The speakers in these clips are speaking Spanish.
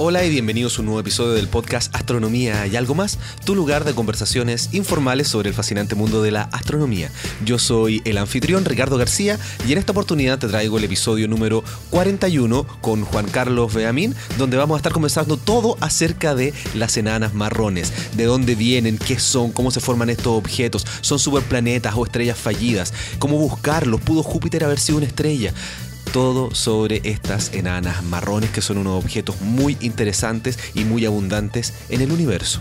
Hola y bienvenidos a un nuevo episodio del podcast Astronomía. Y algo más, tu lugar de conversaciones informales sobre el fascinante mundo de la astronomía. Yo soy el anfitrión Ricardo García y en esta oportunidad te traigo el episodio número 41 con Juan Carlos Beamín, donde vamos a estar conversando todo acerca de las enanas marrones, de dónde vienen, qué son, cómo se forman estos objetos, son superplanetas o estrellas fallidas, cómo buscarlos, pudo Júpiter haber sido una estrella todo sobre estas enanas marrones que son unos objetos muy interesantes y muy abundantes en el universo.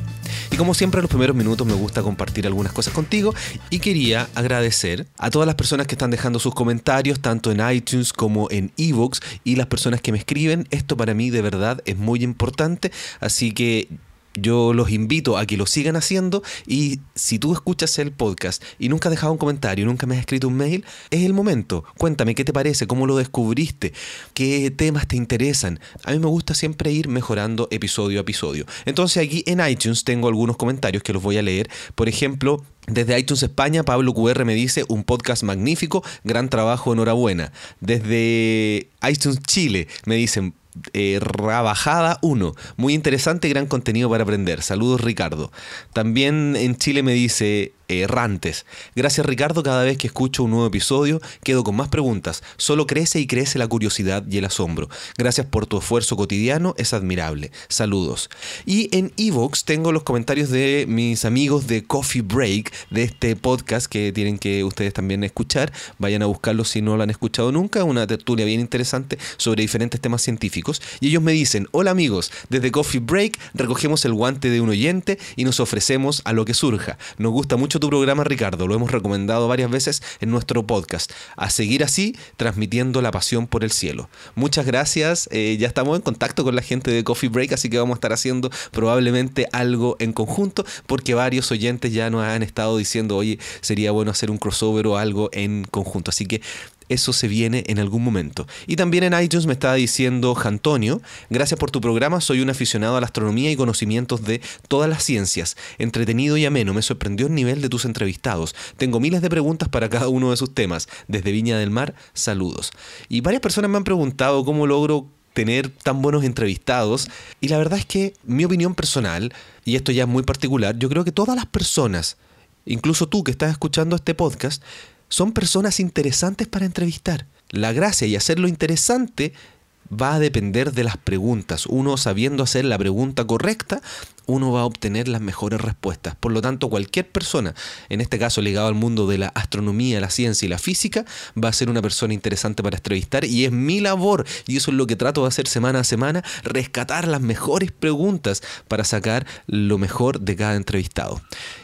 Y como siempre en los primeros minutos me gusta compartir algunas cosas contigo y quería agradecer a todas las personas que están dejando sus comentarios tanto en iTunes como en ebooks y las personas que me escriben. Esto para mí de verdad es muy importante, así que yo los invito a que lo sigan haciendo y si tú escuchas el podcast y nunca has dejado un comentario, nunca me has escrito un mail, es el momento. Cuéntame qué te parece, cómo lo descubriste, qué temas te interesan. A mí me gusta siempre ir mejorando episodio a episodio. Entonces aquí en iTunes tengo algunos comentarios que los voy a leer. Por ejemplo, desde iTunes España, Pablo QR me dice, un podcast magnífico, gran trabajo, enhorabuena. Desde iTunes Chile me dicen, eh, Rabajada 1. Muy interesante, gran contenido para aprender. Saludos Ricardo. También en Chile me dice errantes. Gracias Ricardo, cada vez que escucho un nuevo episodio quedo con más preguntas. Solo crece y crece la curiosidad y el asombro. Gracias por tu esfuerzo cotidiano, es admirable. Saludos. Y en Evox tengo los comentarios de mis amigos de Coffee Break, de este podcast que tienen que ustedes también escuchar. Vayan a buscarlo si no lo han escuchado nunca. Una tertulia bien interesante sobre diferentes temas científicos. Y ellos me dicen, hola amigos, desde Coffee Break recogemos el guante de un oyente y nos ofrecemos a lo que surja. Nos gusta mucho tu programa, Ricardo. Lo hemos recomendado varias veces en nuestro podcast. A seguir así, transmitiendo la pasión por el cielo. Muchas gracias. Eh, ya estamos en contacto con la gente de Coffee Break, así que vamos a estar haciendo probablemente algo en conjunto, porque varios oyentes ya nos han estado diciendo, oye, sería bueno hacer un crossover o algo en conjunto. Así que eso se viene en algún momento. Y también en iTunes me estaba diciendo Antonio, gracias por tu programa, soy un aficionado a la astronomía y conocimientos de todas las ciencias, entretenido y ameno, me sorprendió el nivel de tus entrevistados. Tengo miles de preguntas para cada uno de sus temas. Desde Viña del Mar, saludos. Y varias personas me han preguntado cómo logro tener tan buenos entrevistados y la verdad es que mi opinión personal, y esto ya es muy particular, yo creo que todas las personas, incluso tú que estás escuchando este podcast, son personas interesantes para entrevistar. La gracia y hacerlo interesante va a depender de las preguntas. Uno sabiendo hacer la pregunta correcta, uno va a obtener las mejores respuestas. Por lo tanto, cualquier persona, en este caso ligado al mundo de la astronomía, la ciencia y la física, va a ser una persona interesante para entrevistar y es mi labor, y eso es lo que trato de hacer semana a semana, rescatar las mejores preguntas para sacar lo mejor de cada entrevistado.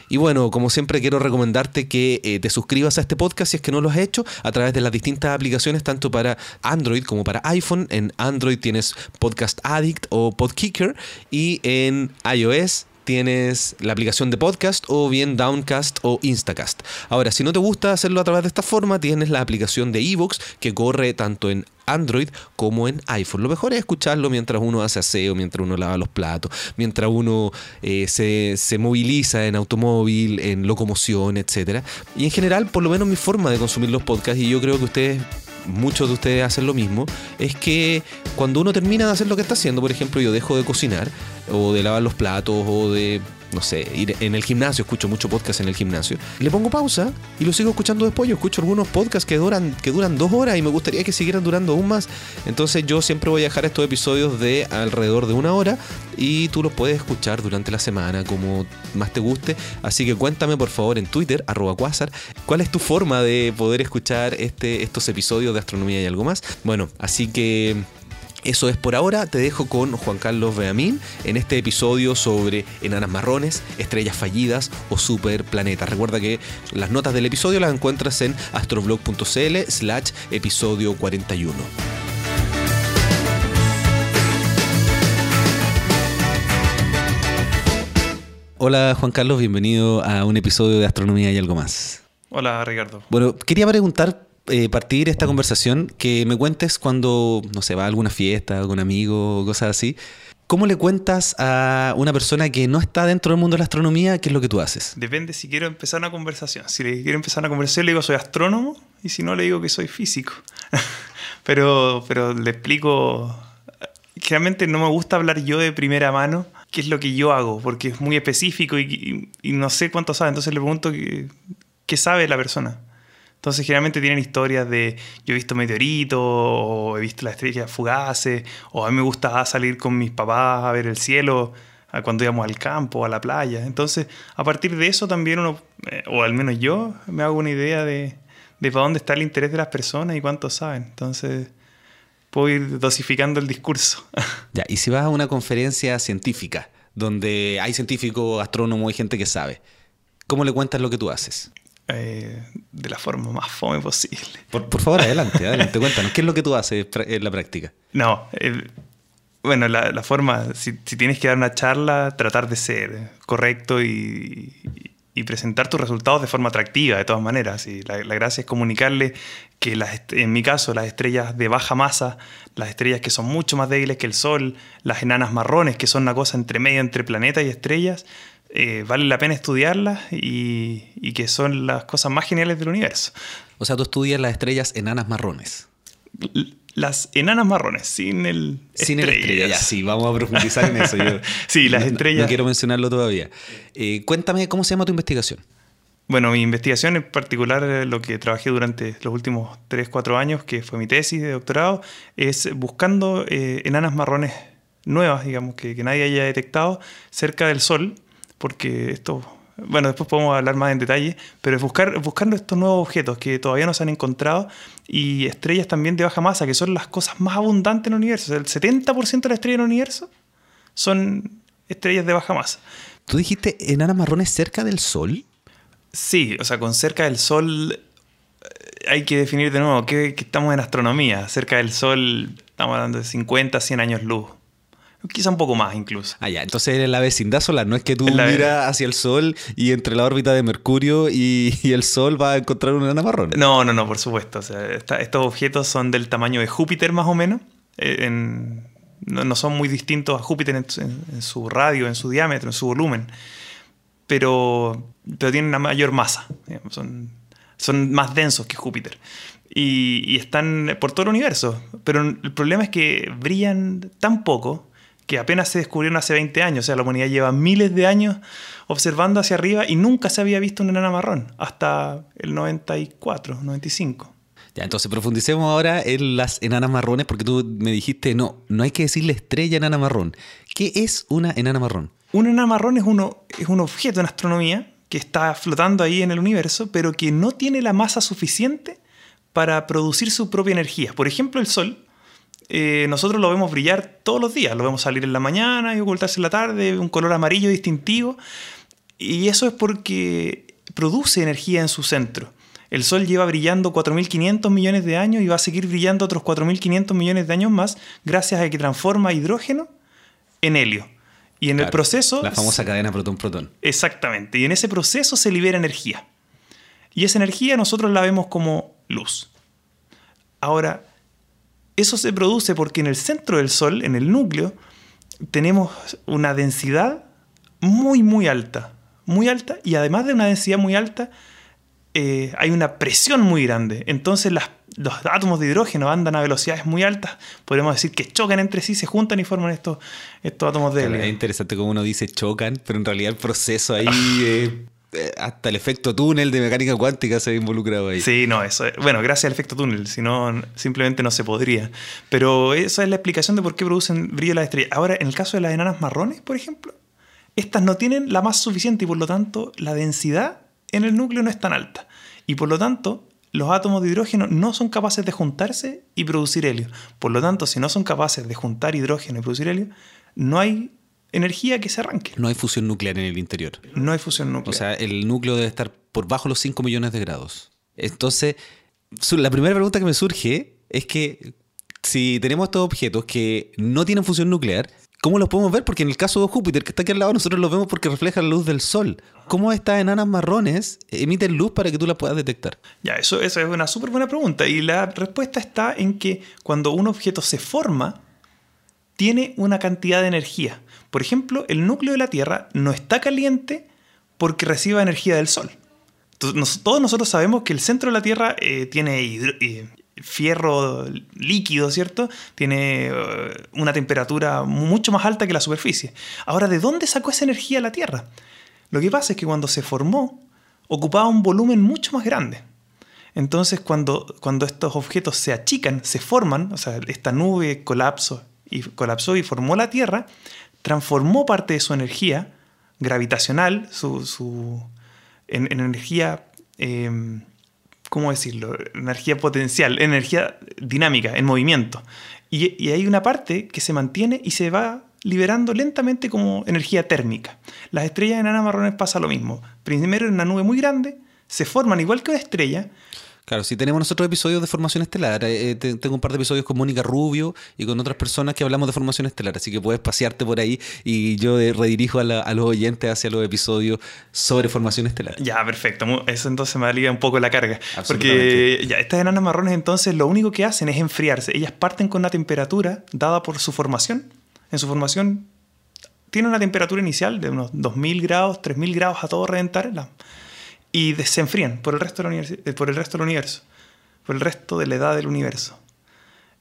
Y bueno, como siempre quiero recomendarte que eh, te suscribas a este podcast si es que no lo has hecho a través de las distintas aplicaciones tanto para Android como para iPhone. En Android tienes Podcast Addict o Podkicker y en iOS tienes la aplicación de podcast o bien Downcast o Instacast. Ahora, si no te gusta hacerlo a través de esta forma, tienes la aplicación de Evox que corre tanto en Android como en iPhone. Lo mejor es escucharlo mientras uno hace aseo, mientras uno lava los platos, mientras uno eh, se, se, moviliza en automóvil, en locomoción, etc. Y en general, por lo menos mi forma de consumir los podcasts, y yo creo que ustedes muchos de ustedes hacen lo mismo, es que cuando uno termina de hacer lo que está haciendo, por ejemplo, yo dejo de cocinar o de lavar los platos o de no sé, ir en el gimnasio, escucho mucho podcast en el gimnasio, le pongo pausa y lo sigo escuchando después. Yo escucho algunos podcasts que duran, que duran dos horas y me gustaría que siguieran durando aún más. Entonces yo siempre voy a dejar estos episodios de alrededor de una hora y tú los puedes escuchar durante la semana como más te guste. Así que cuéntame por favor en Twitter, arroba Quasar, cuál es tu forma de poder escuchar este, estos episodios de astronomía y algo más. Bueno, así que eso es por ahora, te dejo con Juan Carlos Beamín en este episodio sobre enanas marrones, estrellas fallidas o superplanetas. Recuerda que las notas del episodio las encuentras en astroblog.cl slash episodio 41. Hola Juan Carlos, bienvenido a un episodio de Astronomía y algo más. Hola Ricardo. Bueno, quería preguntar eh, partir esta conversación que me cuentes cuando, no sé, va a alguna fiesta con amigos o cosas así. ¿Cómo le cuentas a una persona que no está dentro del mundo de la astronomía qué es lo que tú haces? Depende si quiero empezar una conversación. Si le quiero empezar una conversación, le digo soy astrónomo y si no, le digo que soy físico. pero, pero le explico generalmente no me gusta hablar yo de primera mano qué es lo que yo hago, porque es muy específico y, no sé cuánto sabe. Entonces le pregunto qué sabe la persona. Entonces generalmente tienen historias de yo he visto meteoritos o he visto las estrellas fugaces o a mí me gusta salir con mis papás a ver el cielo cuando íbamos al campo, a la playa. Entonces a partir de eso también uno, eh, o al menos yo, me hago una idea de, de para dónde está el interés de las personas y cuánto saben. Entonces puedo ir dosificando el discurso. Ya, y si vas a una conferencia científica, donde hay científicos, astrónomos y gente que sabe, ¿cómo le cuentas lo que tú haces? Eh, de la forma más fome posible. Por, por favor, adelante, adelante, cuéntanos, ¿qué es lo que tú haces en la práctica? No, el- bueno, la, la forma, si, si tienes que dar una charla, tratar de ser correcto y, y presentar tus resultados de forma atractiva, de todas maneras. Y la, la gracia es comunicarle que, las, en mi caso, las estrellas de baja masa, las estrellas que son mucho más débiles que el Sol, las enanas marrones, que son una cosa entre medio entre planeta y estrellas, eh, vale la pena estudiarlas y, y que son las cosas más geniales del universo. O sea, tú estudias las estrellas enanas marrones. L- Las enanas marrones, sin el Sin el estrella, ya, estrellas. sí, vamos a profundizar en eso. Yo- Sí, las no- estrellas. No, quiero mencionarlo todavía. Eh, cuéntame, ¿cómo se llama tu investigación? Bueno, mi investigación en particular, eh, lo que trabajé durante los últimos 3, 4 años, que fue mi tesis de doctorado, es buscando eh, enanas marrones nuevas, digamos, que, que nadie haya detectado cerca del Sol, porque esto, bueno, después podemos hablar más en detalle, pero es buscar, buscando estos nuevos objetos que todavía no se han encontrado y estrellas también de baja masa, que son las cosas más abundantes en el universo. O sea, el 70% de las estrellas del universo son estrellas de baja masa. ¿Tú dijiste enanas marrones cerca del Sol? Sí, o sea, con cerca del Sol eh, hay que definir de nuevo que, que estamos en astronomía. Cerca del Sol estamos hablando de 50, 100 años luz. Quizá un poco más incluso. Ah, ya, entonces eres la vecindad solar, no es que tú miras hacia el Sol y entre la órbita de Mercurio y, y el Sol vas a encontrar una enana marrón. No, no, no, por supuesto. O sea, esta- estos objetos son del tamaño de Júpiter más o menos. Eh, en- no, no son muy distintos a Júpiter en, en- en su radio, en su diámetro, en su volumen. Pero, pero tienen una mayor masa. Son, son más densos que Júpiter. Y, y están por todo el universo. Pero el problema es que brillan tan poco que apenas se descubrieron hace 20 años. O sea, la humanidad lleva miles de años observando hacia arriba y nunca se había visto una enana marrón. Hasta el 94, 95. Ya, entonces profundicemos ahora en las enanas marrones porque tú me dijiste, no, no hay que decirle estrella enana marrón. ¿Qué es una enana marrón? Un enana marrón es, uno, es un objeto en astronomía que está flotando ahí en el universo, pero que no tiene la masa suficiente para producir su propia energía. Por ejemplo, el Sol, eh, nosotros lo vemos brillar todos los días. Lo vemos salir en la mañana y ocultarse en la tarde, un color amarillo distintivo. Y eso es porque produce energía en su centro. El Sol lleva brillando 4.500 millones de años y va a seguir brillando otros 4.500 millones de años más gracias a que transforma hidrógeno en helio. Y en el proceso... La famosa cadena protón-protón. Exactamente. Y en ese proceso se libera energía. Y esa energía nosotros la vemos como luz. Ahora, eso se produce porque en el centro del Sol, en el núcleo, tenemos una densidad muy, muy alta. Muy alta. Y además de una densidad muy alta, eh, hay una presión muy grande. Entonces las- los átomos de hidrógeno andan a velocidades muy altas. Podemos decir que chocan entre sí, se juntan y forman estos, estos átomos de Claro, helio. es interesante como uno dice chocan, pero en realidad el proceso ahí, eh, hasta el efecto túnel de mecánica cuántica se ha involucrado ahí. Sí, no, eso. es- Bueno, gracias al efecto túnel, si no, simplemente no se podría. Pero esa es la explicación de por qué producen brillo las estrellas. Ahora, en el caso de las enanas marrones, por ejemplo, estas no tienen la masa suficiente y por lo tanto la densidad en el núcleo no es tan alta. Y por lo tanto, los átomos de hidrógeno no son capaces de juntarse y producir helio. Por lo tanto, si no son capaces de juntar hidrógeno y producir helio, no hay energía que se arranque. No hay fusión nuclear en el interior. No hay fusión nuclear. O sea, el núcleo debe estar por bajo los 5 millones de grados. Entonces, la primera pregunta que me surge es que si tenemos estos objetos que no tienen fusión nuclear, ¿cómo los podemos ver? Porque en el caso de Júpiter, que está aquí al lado, nosotros los vemos porque refleja la luz del Sol. ¿Cómo estas enanas marrones emiten luz para que tú las puedas detectar? Ya, eso, eso es una súper buena pregunta. Y la respuesta está en que cuando un objeto se forma, tiene una cantidad de energía. Por ejemplo, el núcleo de la Tierra no está caliente porque reciba energía del Sol. Todos nosotros sabemos que el centro de la Tierra eh, tiene hidro- eh, fierro líquido, ¿cierto? Tiene eh, una temperatura mucho más alta que la superficie. Ahora, ¿de dónde sacó esa energía la Tierra? Lo que pasa es que cuando se formó, ocupaba un volumen mucho más grande. Entonces, cuando, cuando estos objetos se achican, se forman, o sea, esta nube colapsó y, colapsó y formó la Tierra, transformó parte de su energía gravitacional, su, en, energía, em, ¿cómo decirlo? Energía potencial, energía dinámica, en movimiento. Y, y hay una parte que se mantiene y se va liberando lentamente como energía térmica. Las estrellas enanas marrones pasa lo mismo. Primero en una nube muy grande, se forman igual que una estrella, Claro, si tenemos nosotros episodios de formación estelar. Eh, eh, tengo un par de episodios con Mónica Rubio y con otras personas que hablamos de formación estelar, así que puedes pasearte por ahí y yo eh, redirijo a, los oyentes hacia los episodios sobre formación estelar. Ya, perfecto. Eso entonces me alivia un poco la carga. Porque ya, estas enanas marrones entonces lo único que hacen es enfriarse. Ellas parten con una temperatura dada por su formación. En su formación tiene una temperatura inicial de unos 2000 grados, 3000 grados a todo reventar y se enfrían por el, resto eh, por el resto del universo, por el resto de la edad del universo.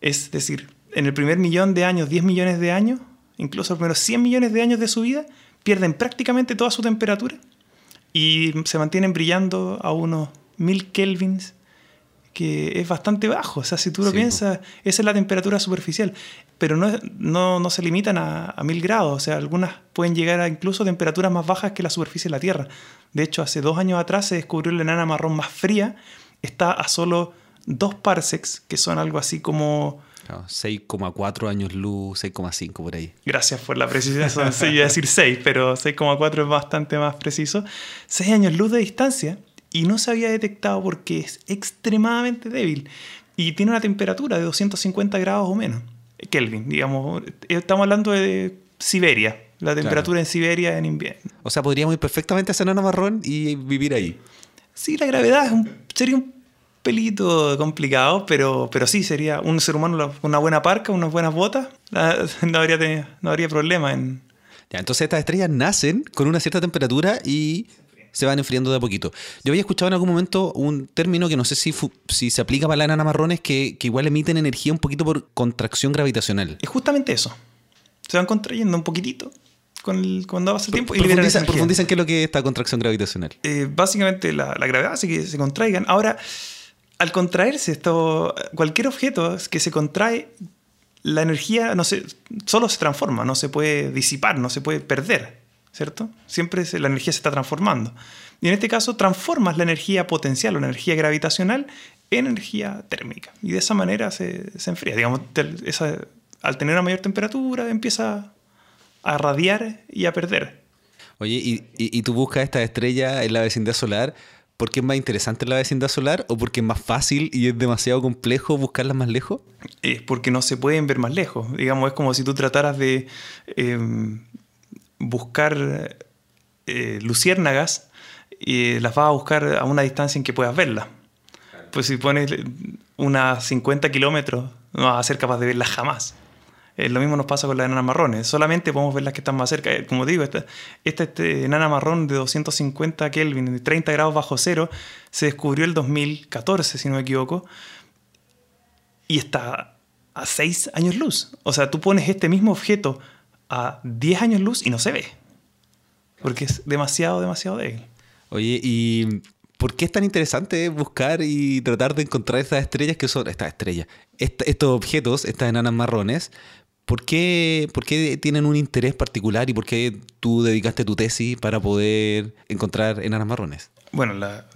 Es decir, en el primer millón de años, 10 millones de años, incluso los primeros 100 millones de años de su vida, pierden prácticamente toda su temperatura y se mantienen brillando a unos 1000 kelvins que es bastante bajo. O sea, si tú lo piensas, esa es la temperatura superficial. Pero no, no, no se limitan a, a, mil grados. O sea, algunas pueden llegar a incluso temperaturas más bajas que la superficie de la Tierra. De hecho, hace dos años atrás se descubrió la enana marrón más fría. Está a solo dos parsecs, que son algo así como... 6,4 años luz, 6,5 por ahí. Gracias por la precisión. sí, iba a decir 6, pero 6,4 es bastante más preciso. 6 años luz de distancia y no se había detectado porque es extremadamente débil y tiene una temperatura de 250 grados o menos. Kelvin, digamos, estamos hablando de Siberia, la temperatura en Siberia en invierno. O sea, podríamos ir perfectamente a Nana Marrón y vivir ahí. Sí, la gravedad sería un pelito complicado, pero, pero sí, sería un ser humano una buena parca, unas buenas botas, no habría, no habría problema en... Ya, entonces estas estrellas nacen con una cierta temperatura y se van enfriando de a poquito. Yo había escuchado en algún momento un término que no sé si, si se aplica para las enanas marrones, que, que igual emiten energía un poquito por contracción gravitacional. Es justamente eso. Se van contrayendo un poquitito con el, cuando avanza el tiempo y profundizan, profundizan qué es lo que es esta contracción gravitacional. Eh, básicamente la, la, gravedad hace que se contraigan. Ahora, al contraerse esto, cualquier objeto que se contrae, la energía no se, solo se transforma, no se puede disipar, no se puede perder. ¿Cierto? Siempre la energía se está transformando. Y en este caso transformas la energía potencial o la energía gravitacional en energía térmica. Y de esa manera se, enfría. Digamos, al tener una mayor temperatura empieza a radiar y a perder. Oye, ¿y, y, tú buscas esta estrella en la vecindad solar porque es más interesante en la vecindad solar o porque es más fácil y es demasiado complejo buscarlas más lejos? Es porque no se pueden ver más lejos. Digamos, es como si tú trataras de em, buscar eh, luciérnagas y las vas a buscar a una distancia en que puedas verlas. Pues si pones unas 50 kilómetros, no vas a ser capaz de verlas jamás. Eh, lo mismo nos pasa con las enanas marrones. Solamente podemos ver las que están más cerca. Eh, como digo, esta, esta, este enana marrón de 250 Kelvin, de 30 grados bajo cero, se descubrió el 2014, si no me equivoco, y está a 6 años luz. O sea, tú pones este mismo objeto a 10 años luz y no se ve. Porque es demasiado, demasiado débil. Oye, ¿y por qué es tan interesante buscar y tratar de encontrar estas estrellas que son, estas estrellas, estos objetos, estas enanas marrones? ¿Por qué, ¿Por qué tienen un interés particular y por qué tú dedicaste tu tesis para poder encontrar enanas marrones? Bueno, la,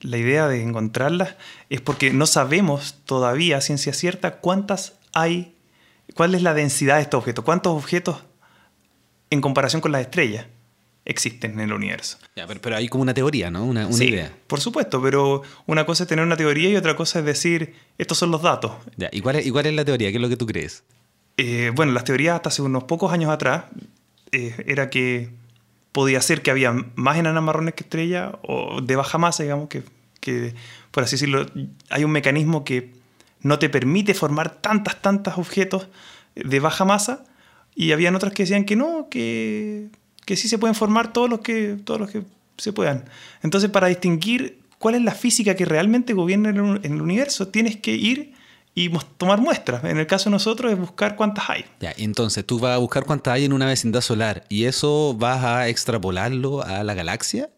la idea de encontrarlas es porque no sabemos todavía, ciencia cierta, cuántas hay ¿Cuál es la densidad de estos objetos? ¿Cuántos objetos en comparación con las estrellas existen en el universo? pero, hay como una teoría, ¿no? Una, sí, idea. Por supuesto, pero una cosa es tener una teoría y otra cosa es decir, estos son los datos. ¿y, cuál es, la teoría? ¿Qué es lo que tú crees? Eh, bueno, las teorías hasta hace unos pocos años atrás eh, era que podía ser que había más enanas marrones que estrellas o de baja masa, digamos, que, que, por así decirlo, hay un mecanismo que no te permite formar tantas, tantos objetos de baja masa. Y habían otras que decían que no, que, que sí se pueden formar todos los que, todos los que se puedan. Entonces, para distinguir cuál es la física que realmente gobierna en el universo, tienes que ir y tomar muestras. En el caso de nosotros es buscar cuántas hay. Ya, entonces tú vas a buscar cuántas hay en una vecindad solar y eso vas a extrapolarlo a la galaxia.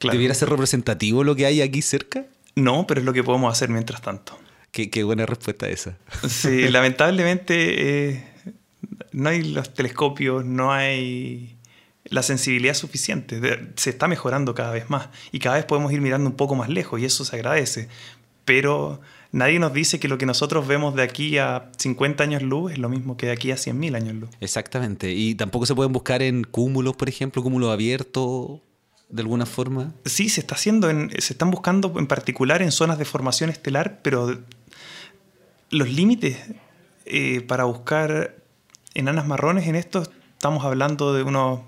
¿Debiera ser representativo lo que hay aquí cerca? No, pero es lo que podemos hacer mientras tanto. Qué, buena respuesta esa. Sí, lamentablemente eh, no hay los telescopios, no hay la sensibilidad suficiente. Se está mejorando cada vez más y cada vez podemos ir mirando un poco más lejos y eso se agradece. Pero nadie nos dice que lo que nosotros vemos de aquí a 50 años luz es lo mismo que de aquí a 100.000 años luz. Exactamente. Y tampoco se pueden buscar en cúmulos, por ejemplo, cúmulos abiertos de alguna forma. Sí, se está haciendo, se están buscando en particular en zonas de formación estelar, pero los límites eh, para buscar enanas marrones en esto estamos hablando de unos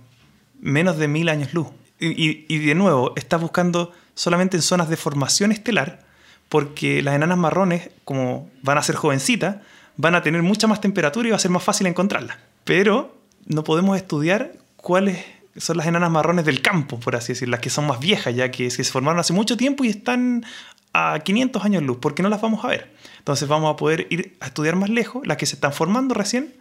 menos de mil años luz. Y, y de nuevo, estás buscando solamente en zonas de formación estelar, porque las enanas marrones, como van a ser jovencitas, van a tener mucha más temperatura y va a ser más fácil encontrarlas. Pero no podemos estudiar cuáles son las enanas marrones del campo, por así decirlo, las que son más viejas, ya que, se formaron hace mucho tiempo y están a 500 años luz, porque no las vamos a ver. Entonces vamos a poder ir a estudiar más lejos, las que se están formando recién,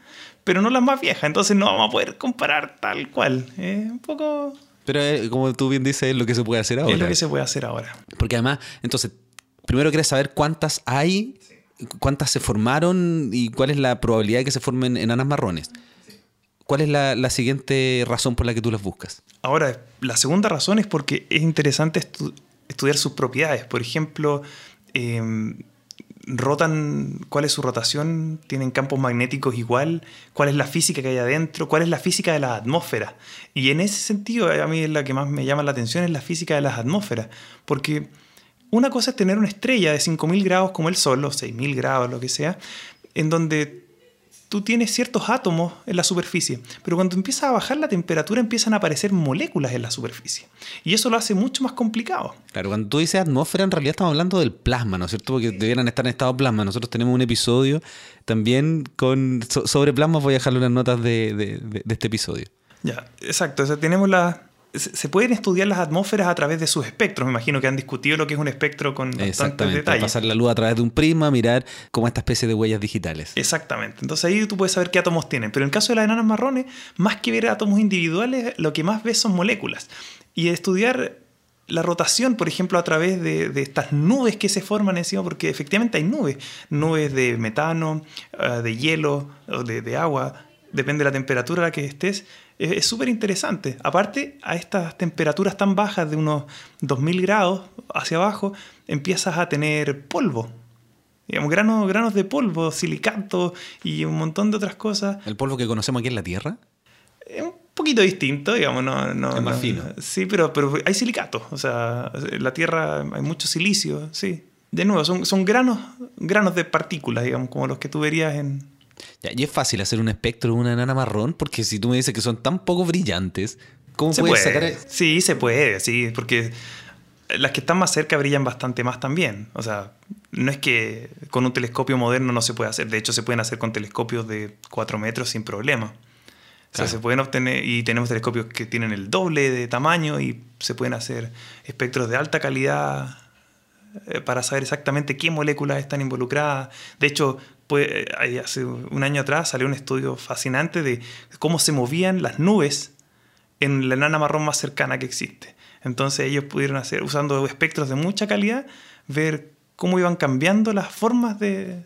pero no las más viejas. Entonces no vamos a poder comparar tal cual. Es un poco... Pero eh, como tú bien dices, es lo que se puede hacer ahora. Es lo que se puede hacer ahora. Porque además, entonces, primero quieres saber cuántas hay, cuántas se formaron y cuál es la probabilidad de que se formen enanas marrones. ¿Cuál es la, siguiente razón por la que tú las buscas? Ahora, la segunda razón es porque es interesante estudiar sus propiedades. Por ejemplo, em, rotan, cuál es su rotación, tienen campos magnéticos igual, cuál es la física que hay adentro, cuál es la física de la atmósfera. Y en ese sentido, a mí la que más me llama la atención es la física de las atmósferas, porque una cosa es tener una estrella de 5.000 grados como el Sol, o 6.000 grados, lo que sea, en donde tú tienes ciertos átomos en la superficie, pero cuando empieza a bajar la temperatura empiezan a aparecer moléculas en la superficie. Y eso lo hace mucho más complicado. Claro, cuando tú dices atmósfera, en realidad estamos hablando del plasma, ¿no es cierto? Porque debieran estar en estado plasma. Nosotros tenemos un episodio también con, sobre plasma, voy a dejarle unas notas de, de este episodio. Ya, exacto. O sea, tenemos la, se pueden estudiar las atmósferas a través de sus espectros. Me imagino que han discutido lo que es un espectro con bastantes detalles. Pasar la luz a través de un prisma, mirar como esta especie de huellas digitales. Exactamente. Entonces ahí tú puedes saber qué átomos tienen. Pero en el caso de las enanas marrones, más que ver átomos individuales, lo que más ves son moléculas. Y estudiar la rotación, por ejemplo, a través de, estas nubes que se forman encima, porque efectivamente hay nubes, nubes de metano, ah, de hielo, de, de agua, depende de la temperatura a la que estés, es súper interesante. Aparte, a estas temperaturas tan bajas de unos 2000 grados hacia abajo, empiezas a tener polvo. Digamos, granos, granos de polvo, silicato y un montón de otras cosas. ¿El polvo que conocemos aquí en la Tierra? Es un poquito distinto, digamos. No, no, es más fino. Sí, pero, pero hay silicato. O sea, en la Tierra hay mucho silicio, sí. De nuevo, son, son granos, granos de partículas, digamos, como los que tú verías en, y es fácil hacer un espectro de una enana marrón, porque si tú me dices que son tan poco brillantes, ¿cómo puedes sacar eso? Sí, se puede, sí, porque las que están más cerca brillan bastante más también. O sea, no es que con un telescopio moderno no se puede hacer. De hecho, se pueden hacer con telescopios de 4 metros sin problema. O sea, se pueden obtener, y tenemos telescopios que tienen el doble de tamaño y se pueden hacer espectros de alta calidad eh, para saber exactamente qué moléculas están involucradas. De hecho, pues, hace un año atrás salió un estudio fascinante de cómo se movían las nubes en la enana marrón más cercana que existe. Entonces ellos pudieron hacer, usando espectros de mucha calidad, ver cómo iban cambiando las formas de,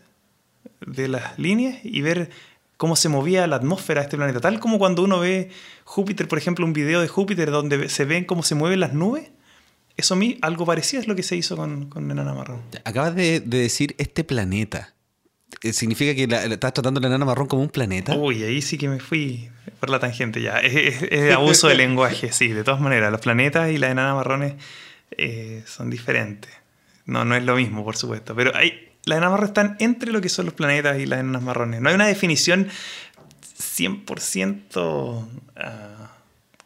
de las líneas y ver cómo se movía la atmósfera de este planeta. Tal como cuando uno ve Júpiter, por ejemplo, un video de Júpiter donde se ven cómo se mueven las nubes, eso a mí, algo parecido es lo que se hizo con, con Enana Marrón. Acabas de, decir este planeta. Eh, ¿Significa que estás tratando la enana marrón como un planeta? Uy, ahí sí que me fui por la tangente ya. Es, abuso de lenguaje, sí, de todas maneras. Los planetas y las enanas marrones eh, son diferentes. No, no es lo mismo, por supuesto. Pero hay, las enanas marrones están entre lo que son los planetas y las enanas marrones. No hay una definición 100%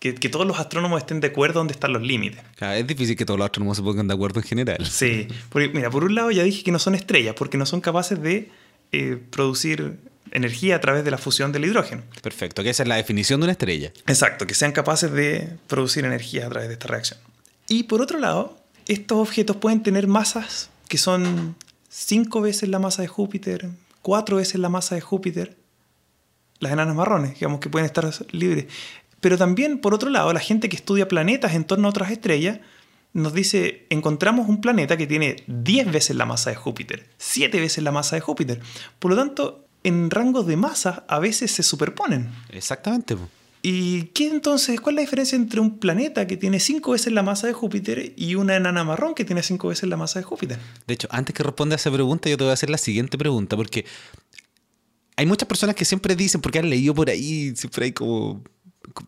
que, todos los astrónomos estén de acuerdo dónde están los límites. es difícil que todos los astrónomos se pongan de acuerdo en general. Sí, porque mira, por un lado ya dije que no son estrellas, porque no son capaces de eh, producir energía a través de la fusión del hidrógeno. Perfecto, que esa es la definición de una estrella. Exacto, que sean capaces de producir energía a través de esta reacción. Y por otro lado, estos objetos pueden tener masas que son cinco veces la masa de Júpiter, cuatro veces la masa de Júpiter, las enanas marrones, digamos que pueden estar libres. Pero también, por otro lado, la gente que estudia planetas en torno a otras estrellas nos dice, encontramos un planeta que tiene 10 veces la masa de Júpiter, 7 veces la masa de Júpiter. Por lo tanto, en rangos de masa a veces se superponen. Exactamente. ¿Y qué entonces? ¿Cuál es la diferencia entre un planeta que tiene 5 veces la masa de Júpiter y una enana marrón que tiene 5 veces la masa de Júpiter? De hecho, antes que responda a esa pregunta, yo te voy a hacer la siguiente pregunta, porque hay muchas personas que siempre dicen, porque han leído por ahí, siempre hay como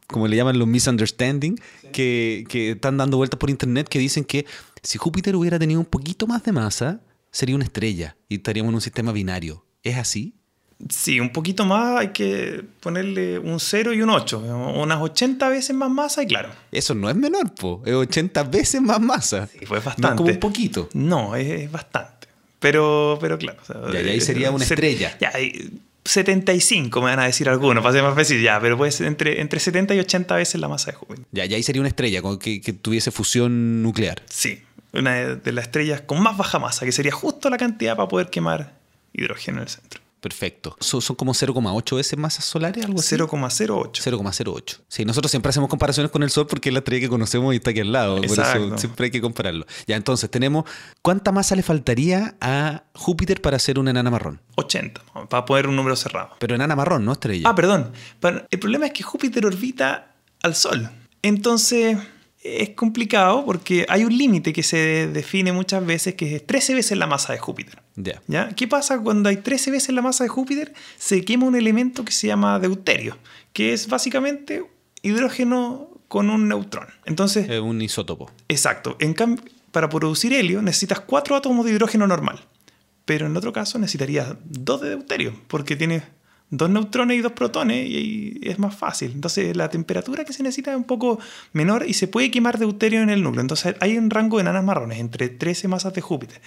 como le llaman los misunderstanding, que, que están dando vueltas por internet, que dicen que si Júpiter hubiera tenido un poquito más de masa, sería una estrella y estaríamos en un sistema binario. ¿Es así? Sí, un poquito más hay que ponerle un 0 y un 8, unas 80 veces más masa y claro. Eso no es menor, po. es 80 veces más masa. Sí, pues bastante. No como un poquito. No, es, bastante. Pero, pero claro. ya, ahí sería una estrella. Ya, 75 me van a decir algunos, para ser más fácil, ya, pero puede ser entre, entre 70 y 80 veces la masa de Júpiter. Ya, ya ahí sería una estrella que, que tuviese fusión nuclear. Sí, una de las estrellas con más baja masa, que sería justo la cantidad para poder quemar hidrógeno en el centro. Perfecto. ¿Son, como 0,8 veces masas solares? algo 0,08. 0,08. Sí, nosotros siempre hacemos comparaciones con el Sol porque es la estrella que conocemos y está aquí al lado. Por eso siempre hay que compararlo. Ya, entonces tenemos. ¿Cuánta masa le faltaría a Júpiter para ser una enana marrón? 80, para poder un número cerrado. Pero enana marrón, no estrella. Ah, perdón. El problema es que Júpiter orbita al Sol. Entonces es complicado porque hay un límite que se define muchas veces que es 13 veces la masa de Júpiter. ¿Ya? ¿Qué pasa cuando hay 13 veces la masa de Júpiter? Se quema un elemento que se llama deuterio, que es básicamente hidrógeno con un neutrón. Entonces, es un isótopo. Exacto. En cambio, para producir helio necesitas cuatro átomos de hidrógeno normal. Pero en otro caso necesitarías dos de deuterio, porque tiene dos neutrones y dos protones y, es más fácil. Entonces la temperatura que se necesita es un poco menor y se puede quemar deuterio en el núcleo. Entonces hay un rango de enanas marrones entre 13 masas de Júpiter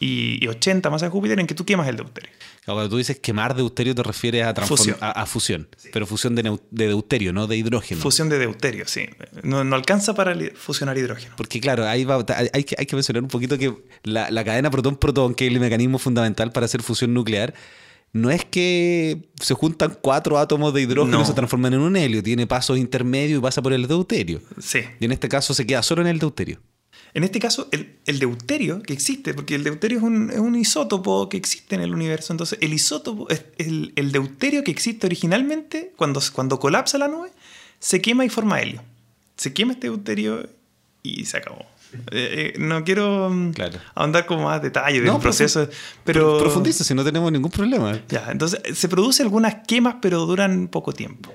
y 80 masas de Júpiter en que tú quemas el deuterio. Cuando tú dices quemar deuterio te refieres a, fusión. a, fusión, pero fusión de, deuterio, no de hidrógeno. Fusión de deuterio, sí. No, alcanza para fusionar hidrógeno. Porque claro, ahí va, hay, que, hay que mencionar un poquito que la, la cadena protón-protón, que es el mecanismo fundamental para hacer fusión nuclear, no es que se juntan cuatro átomos de hidrógeno y se transforman en un helio, tiene pasos intermedios y pasa por el deuterio. Sí. Y en este caso se queda solo en el deuterio. En este caso, el, deuterio que existe, porque el deuterio es un, isótopo que existe en el universo, entonces el isótopo, el, el deuterio que existe originalmente, cuando, cuando colapsa la nube, se quema y forma helio. Se quema este deuterio y se acabó. Eh, eh, no quiero mm, ahondar con más detalles del proceso, pero... Profundiza, si no tenemos ningún problema. Ya, entonces se producen algunas quemas, pero duran poco tiempo.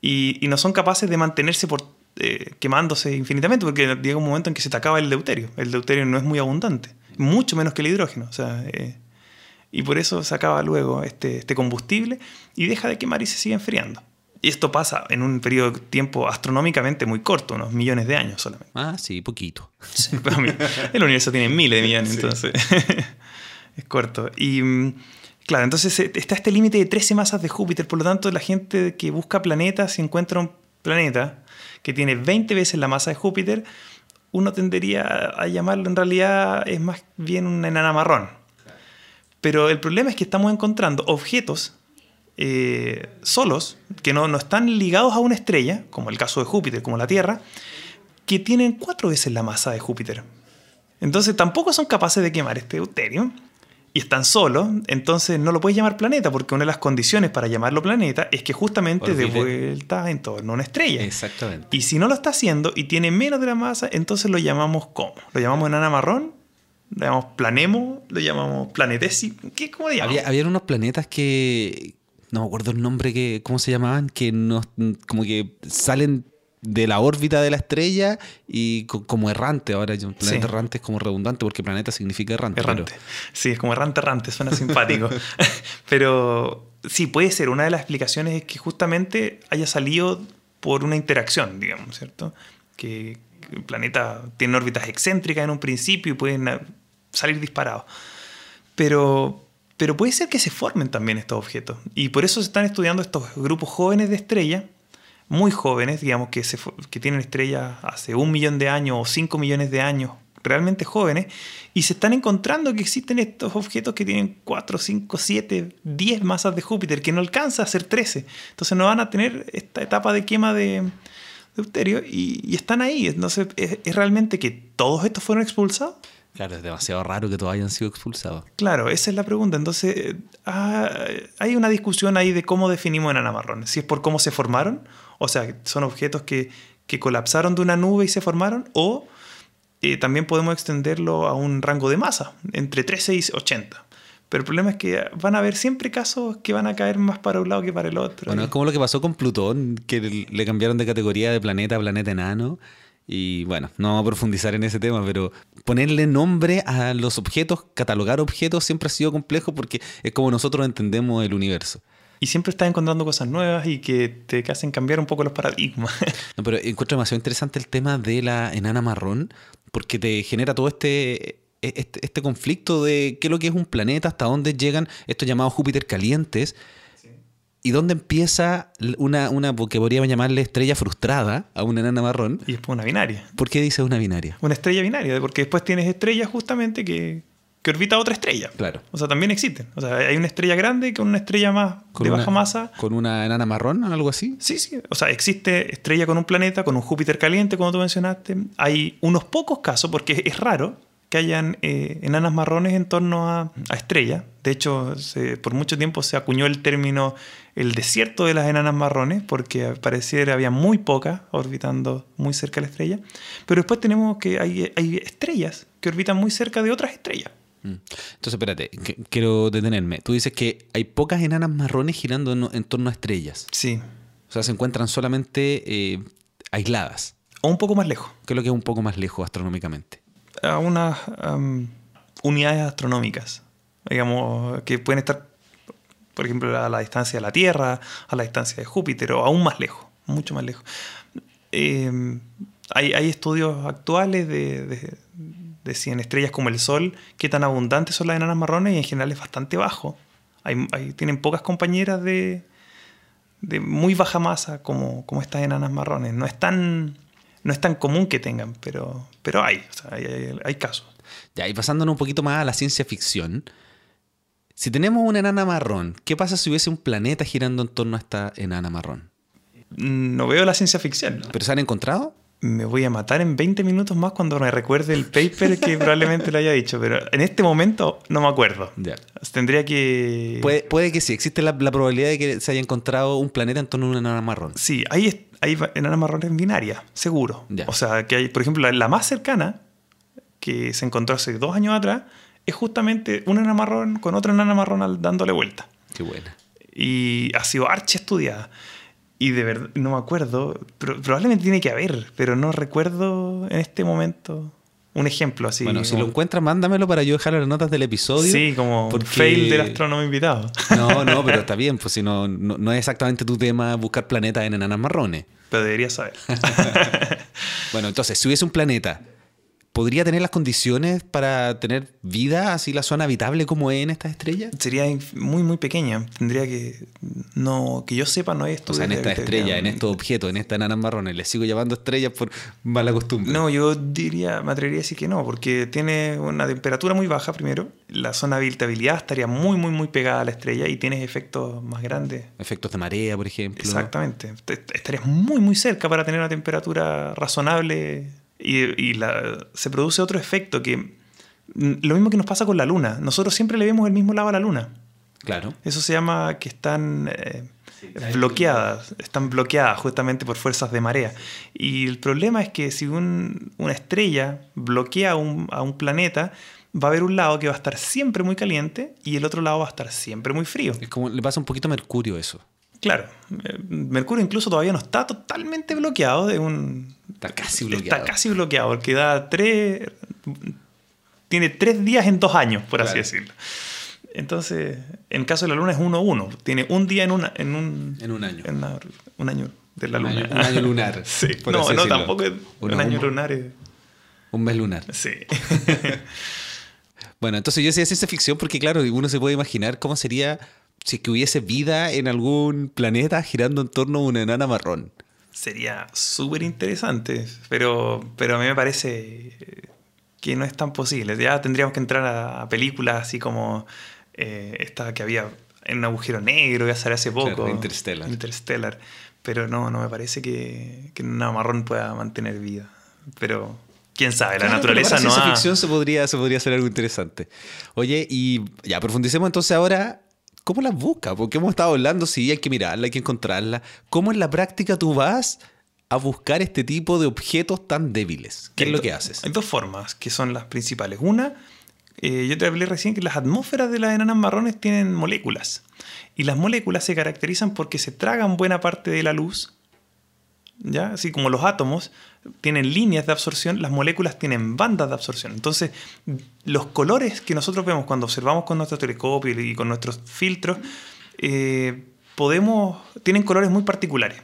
Y, no son capaces de mantenerse por, eh, quemándose infinitamente, porque llega un momento en que se te acaba el deuterio. El deuterio no es muy abundante, mucho menos que el hidrógeno. O sea, y por eso se acaba luego este, este combustible y deja de quemar y se sigue enfriando. Y esto pasa en un periodo de tiempo astronómicamente muy corto, unos millones de años solamente. Ah, sí, poquito. el universo tiene miles de millones, entonces es corto. Y mm, claro, entonces eh, está este límite de 13 masas de Júpiter, por lo tanto la gente que busca planetas, si encuentra un planeta que tiene 20 veces la masa de Júpiter, uno tendería a llamarlo en realidad es más bien una enana marrón. Pero el problema es que estamos encontrando objetos eh, solos, que no, no están ligados a una estrella, como el caso de Júpiter, como la Tierra, que tienen cuatro veces la masa de Júpiter. Entonces tampoco son capaces de quemar este deuterio y están solos, entonces no lo puedes llamar planeta, porque una de las condiciones para llamarlo planeta es que justamente de vuelta en torno a una estrella. Exactamente. Y si no lo está haciendo y tiene menos de la masa, entonces lo llamamos ¿cómo? ¿Lo llamamos enana marrón? ¿Lo llamamos planemo? ¿Lo llamamos planetesi? ¿Qué, ¿Cómo le llamamos? Había, había unos planetas que, no me acuerdo el nombre que, ¿cómo se llamaban? Que no, como que salen de la órbita de la estrella y como errante. Ahora, planeta errante es como redundante porque planeta significa errante. Errante. Sí, es como errante, errante, suena simpático. pero sí, puede ser. Una de las explicaciones es que justamente haya salido por una interacción, digamos, ¿cierto? Que el planeta tiene órbitas excéntricas en un principio y pueden salir disparados. Pero, pero puede ser que se formen también estos objetos. Y por eso se están estudiando estos grupos jóvenes de estrellas, muy jóvenes, digamos, que, se, que tienen estrellas hace un millón de años o cinco millones de años realmente jóvenes y se están encontrando que existen estos objetos que tienen 4, 5, 7, 10 masas de Júpiter, que no alcanza a ser 13. Entonces no van a tener esta etapa de quema de, de deuterio y, están ahí. Entonces, ¿es, ¿es realmente que todos estos fueron expulsados? Claro, es demasiado raro que todos hayan sido expulsados. Claro, esa es la pregunta. Entonces, ah, hay una discusión ahí de cómo definimos enanas marrones. Si es por cómo se formaron, o sea, son objetos que, que colapsaron de una nube y se formaron, o eh, también podemos extenderlo a un rango de masa, entre 13 y 80. Pero el problema es que van a haber siempre casos que van a caer más para un lado que para el otro. Bueno, es como lo que pasó con Plutón, que le cambiaron de categoría de planeta a planeta enano. Y bueno, no vamos a profundizar en ese tema, pero ponerle nombre a los objetos, catalogar objetos, siempre ha sido complejo porque es como nosotros entendemos el universo. Y siempre estás encontrando cosas nuevas y que te hacen cambiar un poco los paradigmas. No, pero encuentro demasiado interesante el tema de la enana marrón, porque te genera todo este, este, este conflicto de qué es lo que es un planeta, hasta dónde llegan estos llamados Júpiter calientes ¿Y dónde empieza una, una que podríamos llamarle estrella frustrada a una enana marrón? Y después una binaria. ¿Por qué dices una binaria? Una estrella binaria, porque después tienes estrellas justamente que, que orbita otra estrella. Claro. O sea, también existen. O sea, hay una estrella grande con una estrella más Con de una- baja masa. ¿Con una enana marrón o algo así? Sí, sí. O sea, existe estrella con un planeta, con un Júpiter caliente, como tú mencionaste. Hay unos pocos casos, porque es raro que hayan eh, enanas marrones en torno a, a estrellas. De hecho, se- por mucho tiempo se acuñó el término el desierto de las enanas marrones, porque al parecer había muy pocas orbitando muy cerca de la estrella. Pero después tenemos que hay, hay estrellas que orbitan muy cerca de otras estrellas. Mm. Entonces, espérate, que- quiero detenerme. Tú dices que hay pocas enanas marrones girando en, en torno a estrellas. Sí. O sea, se encuentran solamente eh, aisladas, O un poco más lejos. que es lo que es un poco más lejos astronómicamente. a unas unidades astronómicas, digamos, que pueden estar, por ejemplo, a la distancia de la Tierra, a la distancia de Júpiter, o aún más lejos, mucho más lejos. Eh, hay, hay estudios actuales de, de- de si en estrellas como el Sol, qué tan abundantes son las enanas marrones, y en general es bastante bajo. Hay, hay- tienen pocas compañeras de, de muy baja masa como, como estas enanas marrones. No es tan, no es tan común que tengan, pero, pero hay, o sea, hay, hay- casos. Ya, y pasándonos un poquito más a la ciencia ficción. Si tenemos una enana marrón, ¿qué pasa si hubiese un planeta girando en torno a esta enana marrón? No veo la ciencia ficción. ¿Pero se han encontrado? Me voy a matar en 20 minutos más cuando me recuerde el paper que probablemente lo haya dicho, pero en este momento no me acuerdo. Ya. Tendría que... Puede, puede que sí, existe la, la probabilidad de que se haya encontrado un planeta en torno a una enana marrón. Sí, hay, hay enanas marrones binarias, seguro. Ya. O sea, que hay, por ejemplo, la, la más cercana, que se encontró hace dos años atrás, es justamente una enana marrón con otra enana marrón al- dándole vuelta. Qué buena. Y ha sido archi estudiada. Y de verdad, no me acuerdo, pero probablemente tiene que haber, pero no recuerdo en este momento un ejemplo así. bueno, si lo encuentras, mándamelo para yo dejar las notas del episodio. Sí, como porque- fail del astrónomo invitado. No, no, pero está bien, pues si no, no, no es exactamente tu tema buscar planetas en enanas marrones. Pero debería saber. Bueno, entonces, si hubiese un planeta, ¿podría tener las condiciones para tener vida, así la zona habitable como es en estas estrellas? Sería muy, muy pequeña. Tendría que. No, que yo sepa, no hay O estudios. sea, en esta estrella, en estos objetos, en estas enanas marrones, les sigo llamando estrellas por mala costumbre. No, yo diría, me atrevería a decir que no, porque tiene una temperatura muy baja primero. La zona de habitabilidad estaría muy, muy, muy pegada a la estrella y tienes efectos más grandes. Efectos de marea, por ejemplo. Exactamente. Te- te- Estarías muy, muy cerca para tener una temperatura razonable. Y, y la- se produce otro efecto que. mm, Lo mismo que nos pasa con la luna. Nosotros siempre le vemos el mismo lado a la luna. Claro. Eso se llama que están eh, bloqueadas, están bloqueadas justamente por fuerzas de marea. Y el problema es que si un- una estrella bloquea a un, a un planeta, va a haber un lado que va a estar siempre muy caliente y el otro lado va a estar siempre muy frío. Es como le pasa un poquito a Mercurio eso. Claro, eh, Mercurio incluso todavía no está totalmente bloqueado de un... Está casi bloqueado. Está casi bloqueado, porque da tres... Tiene tres días en dos años, por así decirlo. Entonces, en el caso de la Luna es 1-1. Tiene un día en, una, en, un, En un año. en una- un año de la Un Luna. año- un año lunar, sí. por No, así no, decirlo. tampoco es un año un- lunar. es- Un mes lunar. Sí. Bueno, entonces yo decía ciencia ficción porque, claro, uno se puede imaginar cómo sería si es que hubiese vida en algún planeta girando en torno a una enana marrón. Sería súper interesante, pero, pero a mí me parece que no es tan posible. Ya tendríamos que entrar a películas así como eh, esta que había en un agujero negro, ya salió hace poco. Interstellar. Interstellar. Pero no, no me parece que, que un marrón pueda mantener vida. Pero quién sabe, la naturaleza no ha... ficción se podría, se podría hacer algo interesante. Oye, y ya profundicemos entonces ahora ¿cómo las buscas? Porque hemos estado hablando, sí, hay que mirarla, hay que encontrarla. ¿Cómo en la práctica tú vas a buscar este tipo de objetos tan débiles? ¿Qué es lo que haces? Hay dos formas que son las principales. Una, eh, yo te hablé recién que las atmósferas de las enanas marrones tienen moléculas. Y las moléculas se caracterizan porque se tragan buena parte de la luz. ¿Ya? Así como los átomos tienen líneas de absorción, las moléculas tienen bandas de absorción. Entonces, los colores que nosotros vemos cuando observamos con nuestro telescopio y con nuestros filtros, eh, tienen colores muy particulares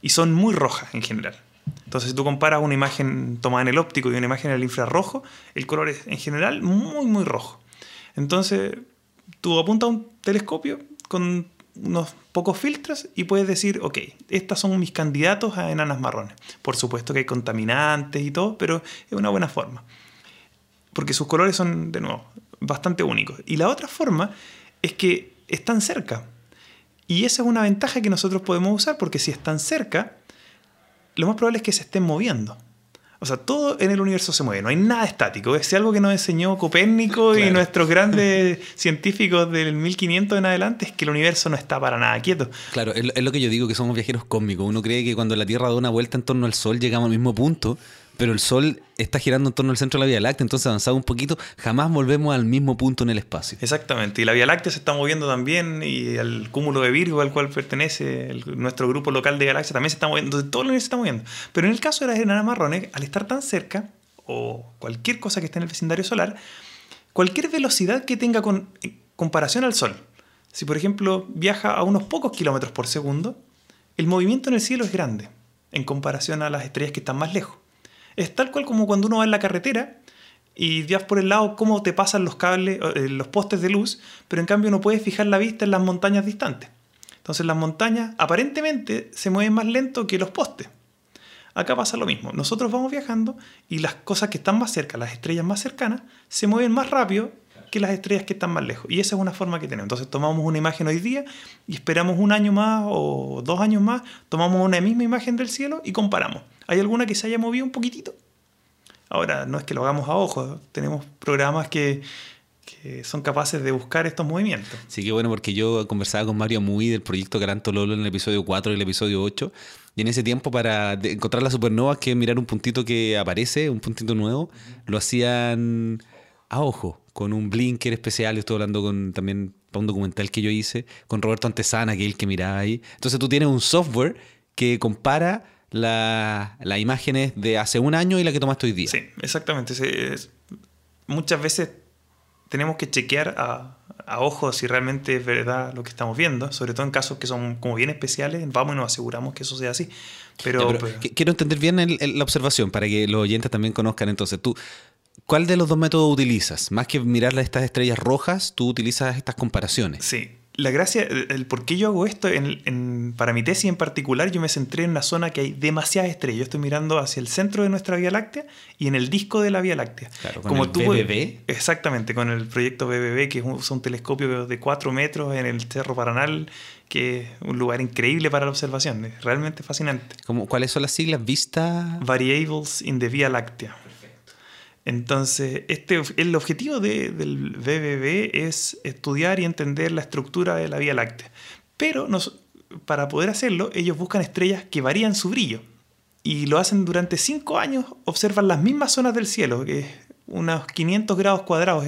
y son muy rojas en general. Entonces, si tú comparas una imagen tomada en el óptico y una imagen en el infrarrojo, el color es en general muy, muy rojo. Entonces, tú apuntas un telescopio con unos pocos filtros y puedes decir, ok, estos son mis candidatos a enanas marrones. Por supuesto que hay contaminantes y todo, pero es una buena forma. Porque sus colores son, de nuevo, bastante únicos. Y la otra forma es que están cerca. Y esa es una ventaja que nosotros podemos usar porque si están cerca, lo más probable es que se estén moviendo. O sea, todo en el universo se mueve, no hay nada estático. Es algo que nos enseñó Copérnico y nuestros grandes científicos del 1500 en adelante, es que el universo no está para nada quieto. Claro, es lo que yo digo, que somos viajeros cósmicos. Uno cree que cuando la Tierra da una vuelta en torno al Sol llegamos al mismo punto, pero el Sol está girando en torno al centro de la Vía Láctea, entonces avanzado un poquito, jamás volvemos al mismo punto en el espacio. Exactamente, y la Vía Láctea se está moviendo también, y el cúmulo de Virgo al cual pertenece nuestro grupo local de galaxias también se está moviendo, entonces todo el universo se está moviendo. Pero en el caso de las enanas marrones, al estar tan cerca, o cualquier cosa que esté en el vecindario solar, cualquier velocidad que tenga con comparación al Sol, si por ejemplo viaja a unos pocos kilómetros por segundo, el movimiento en el cielo es grande en comparación a las estrellas que están más lejos. Es tal cual como cuando uno va en la carretera y veas por el lado cómo te pasan los cables, eh, los postes de luz, pero en cambio no puedes fijar la vista en las montañas distantes. Entonces las montañas aparentemente se mueven más lento que los postes. Acá pasa lo mismo. Nosotros vamos viajando y las cosas que están más cerca, las estrellas más cercanas, se mueven más rápido que las estrellas que están más lejos. Y esa es una forma que tenemos. Entonces tomamos una imagen hoy día y esperamos un año más o dos años más, tomamos una misma imagen del cielo y comparamos. ¿Hay alguna que se haya movido un poquitito? Ahora, no es que lo hagamos a ojo, tenemos programas que, son capaces de buscar estos movimientos. Sí, que bueno, porque yo conversaba con Mario Muy del proyecto Garanto Lolo en el episodio 4 y el episodio 8, y en ese tiempo para encontrar las supernovas, que mirar un puntito que aparece, un puntito nuevo, lo hacían a ojo, con un blinker especial. Yo estoy hablando con también para un documental que yo hice, con Roberto Antesana, que el que miraba ahí. Entonces tú tienes un software que compara las imágenes de hace un año y la que tomaste hoy día. Sí, exactamente. muchas veces tenemos que chequear a, a ojo si realmente es verdad lo que estamos viendo, sobre todo en casos que son como bien especiales, vamos y nos aseguramos que eso sea así. Pero, pues, quiero entender bien la observación para que los oyentes también conozcan. Entonces, tú, ¿cuál de los dos métodos utilizas? Más que mirar estas estrellas rojas, tú utilizas estas comparaciones. Sí, la gracia, el por qué yo hago esto, en, para mi tesis en particular, yo me centré en una zona que hay demasiadas estrellas. Yo estoy mirando hacia el centro de nuestra Vía Láctea y en el disco de la Vía Láctea. Claro, con Como el BBB. Exactamente, con el proyecto BBB, que es un, telescopio de 4 metros en el Cerro Paranal, que es un lugar increíble para la observación. Es realmente fascinante. ¿Cuáles son las siglas? Vista. Variables in the Vía Láctea. Entonces, este, el objetivo del BBB es estudiar y entender la estructura de la Vía Láctea. Pero para poder hacerlo, ellos buscan estrellas que varían su brillo. Y lo hacen durante cinco años, observan las mismas zonas del cielo, unos 500 grados cuadrados,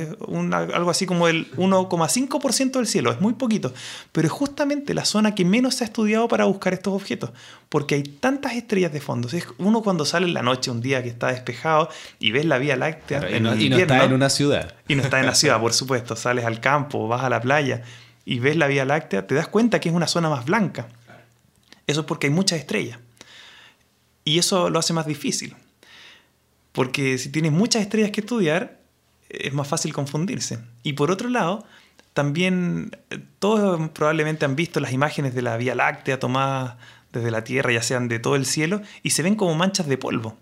algo así como el 1,5% del cielo, es muy poquito, pero es justamente la zona que menos se ha estudiado para buscar estos objetos, porque hay tantas estrellas de fondo. Es uno cuando sale en la noche, un día que está despejado y ves la Vía Láctea. y, no, está en una ciudad. Y no está en la ciudad, por supuesto. Sales al campo, vas a la playa y ves la Vía Láctea, te das cuenta que es una zona más blanca. Eso es porque hay muchas estrellas. Y eso lo hace más difícil. Porque si tienes muchas estrellas que estudiar, es más fácil confundirse. Y por otro lado, también eh, todos probablemente han visto las imágenes de la Vía Láctea tomadas desde la Tierra, ya sean de todo el cielo, y se ven como manchas de polvo.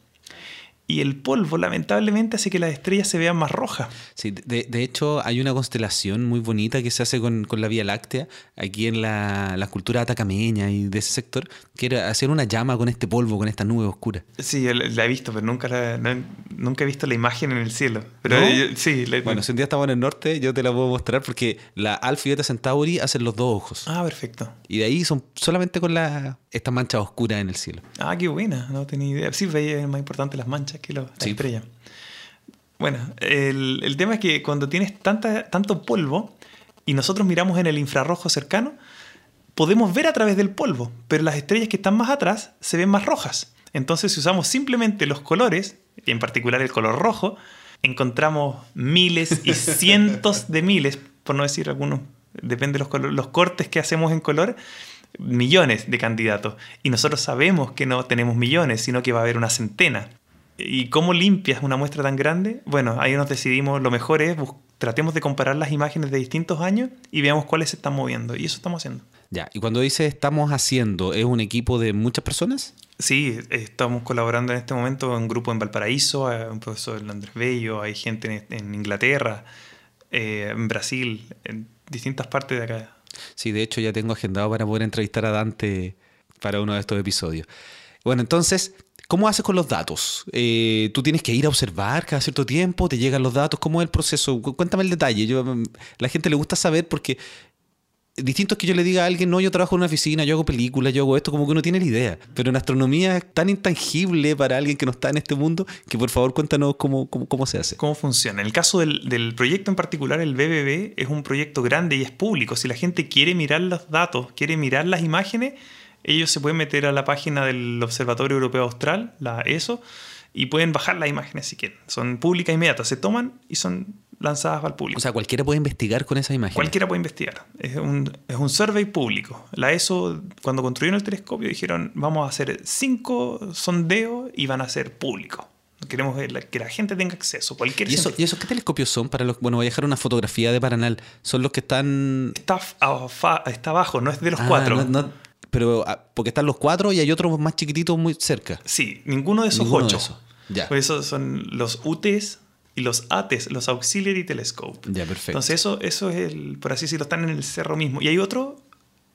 Y el polvo lamentablemente hace que las estrellas se vean más rojas. Sí, de, de hecho hay una constelación muy bonita que se hace con, con la Vía Láctea, aquí en la, la, cultura atacameña y de ese sector, que era hacer una llama con este polvo, con esta nube oscura. Sí, la he visto, pero nunca, la, no, nunca he visto la imagen en el cielo. Pero ¿No? yo, sí, Bueno, si un día estamos en el norte, yo te la puedo mostrar porque la Alpha y Beta Centauri hacen los dos ojos. Ah, perfecto. Y de ahí son solamente con la, estas manchas oscuras en el cielo. Ah, qué buena, no tenía idea. Sí, veía es más importante las manchas que la Sí. estrella. Bueno, el, el tema es que cuando tienes tanta, tanto polvo y nosotros miramos en el infrarrojo cercano, podemos ver a través del polvo, pero las estrellas que están más atrás se ven más rojas. Entonces, si usamos simplemente los colores, y en particular el color rojo, encontramos miles y cientos de miles, por no decir algunos, depende de los, color- los cortes que hacemos en color, millones de candidatos. Y nosotros sabemos que no tenemos millones, sino que va a haber una centena. ¿Y cómo limpias una muestra tan grande? Bueno, ahí nos decidimos, lo mejor es, tratemos de comparar las imágenes de distintos años y veamos cuáles se están moviendo. Y eso estamos haciendo. Ya, y cuando dice estamos haciendo, ¿es un equipo de muchas personas? Sí, estamos colaborando en este momento en un grupo en Valparaíso, hay un profesor en Andrés Bello, hay gente en, en Inglaterra, eh, en Brasil, en distintas partes de acá. Sí, de hecho ya tengo agendado para poder entrevistar a Dante para uno de estos episodios. Bueno, entonces, ¿cómo haces con los datos? Eh, ¿Tú tienes que ir a observar cada cierto tiempo? ¿Te llegan los datos? ¿Cómo es el proceso? Cu- Cuéntame el detalle. Mm, la gente le gusta saber porque distinto es que yo le diga a alguien, no, yo trabajo en una oficina, yo hago películas, yo hago esto, como que uno tiene la idea. Pero en astronomía es tan intangible para alguien que no está en este mundo que por favor cuéntanos cómo, cómo, cómo se hace. ¿Cómo funciona? En el caso del, del proyecto en particular, el BBB es un proyecto grande y es público. Si la gente quiere mirar los datos, quiere mirar las imágenes, ellos se pueden meter a la página del Observatorio Europeo Austral, la ESO, y pueden bajar las imágenes si quieren. Son públicas inmediatas, se toman y son lanzadas al público. O sea, cualquiera puede investigar con esa imagen. Cualquiera puede investigar. Es un, es un survey público. La ESO, cuando construyeron el telescopio, dijeron, vamos a hacer cinco sondeos y van a ser públicos. Queremos que la, gente tenga acceso. Cualquier ¿Y, eso. ¿Y esos qué telescopios son para los.? Bueno, voy a dejar una fotografía de Paranal. Son los que están. Está abajo, no es de los Ah, cuatro. no- no- pero ah, porque están los cuatro y hay otros más chiquititos muy cerca. Sí, ninguno de esos Ninguno de ocho. esos. Ya. Por eso son los UTs y los ATES, los Auxiliary Telescope. Ya, perfecto. Entonces eso, eso es el, por así decirlo, están en el cerro mismo. Y hay otro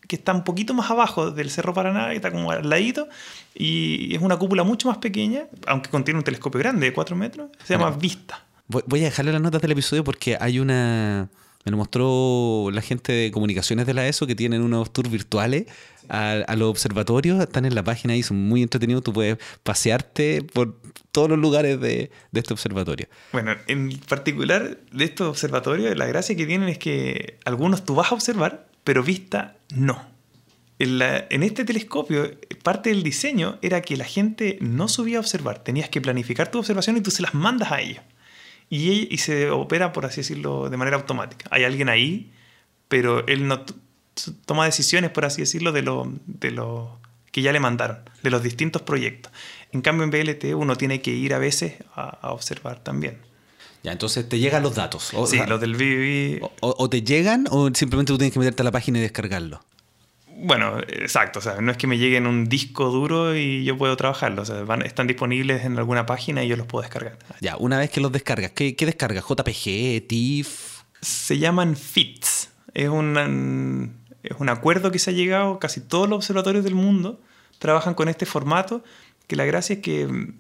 que está un poquito más abajo del Cerro Paraná, que está como al ladito, y es una cúpula mucho más pequeña, aunque contiene un telescopio grande de 4 metros, se llama. Vista. Voy a dejarle las notas del episodio porque hay una. Me lo mostró la gente de comunicaciones de la ESO que tienen unos tours virtuales a, los observatorios. Están en la página y son muy entretenidos. Tú puedes pasearte por todos los lugares de, este observatorio. Bueno, en particular de estos observatorios, la gracia que tienen es que algunos tú vas a observar, pero vista no. En, en este telescopio, parte del diseño era que la gente no subía a observar. Tenías que planificar tu observación y tú se las mandas a ellos. Y, se opera, por así decirlo, de manera automática. Hay alguien ahí, pero él no toma decisiones, por así decirlo, de lo, de lo que ya le mandaron, de los distintos proyectos. En cambio, en BLT uno tiene que ir a veces a- a observar también. Ya, entonces te llegan los datos. O, Sí, los del BBB. o- o te llegan o simplemente tú tienes que meterte a la página y descargarlo. Bueno, exacto. O sea, no es que me llegue en un disco duro y yo puedo trabajarlo. O sea, van- están disponibles en alguna página y yo los puedo descargar. Ya, una vez que los descargas, ¿qué, qué descargas? ¿JPG, TIFF? Se llaman FITS. Es un, es un acuerdo que se ha llegado. Casi todos los observatorios del mundo trabajan con este formato. Que la gracia es que mm,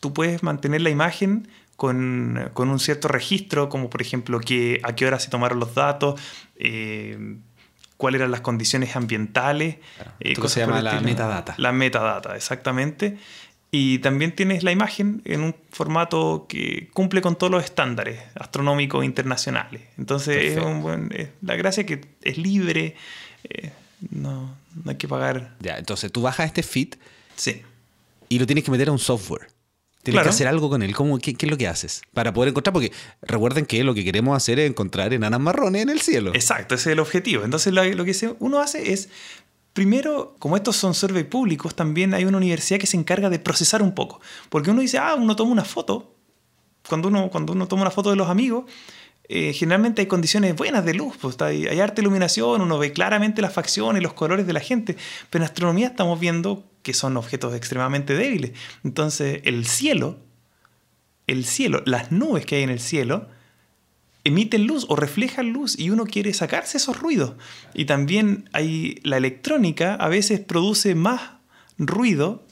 tú puedes mantener la imagen con, con un cierto registro, como por ejemplo que, a qué hora se tomaron los datos, eh, cuáles eran las condiciones ambientales. Claro. eh, cosas se llama la metadata. La metadata, exactamente. Y también tienes la imagen en un formato que cumple con todos los estándares astronómicos internacionales. Entonces, es un buen, es- la gracia es que es libre, eh, no, no hay que pagar. Ya, entonces tú bajas este feed Sí. y lo tienes que meter a un software. Tienes Claro. que hacer algo con él. ¿Cómo, qué, qué es lo que haces? Para poder encontrar, porque recuerden que lo que queremos hacer es encontrar enanas marrones en el cielo. Exacto, ese es el objetivo. Entonces, lo, lo que uno hace es, primero, como estos son survey públicos, también hay una universidad que se encarga de procesar un poco. Porque uno dice, ah, uno toma una foto. Cuando uno, cuando uno toma una foto de los amigos, eh, generalmente hay condiciones buenas de luz, pues, hay, hay harta iluminación, uno ve claramente las facciones, los colores de la gente, pero en astronomía estamos viendo que son objetos extremadamente débiles. Entonces el cielo el cielo, las nubes que hay en el cielo, emiten luz o reflejan luz y uno quiere sacarse esos ruidos. Y también hay la electrónica a veces produce más ruido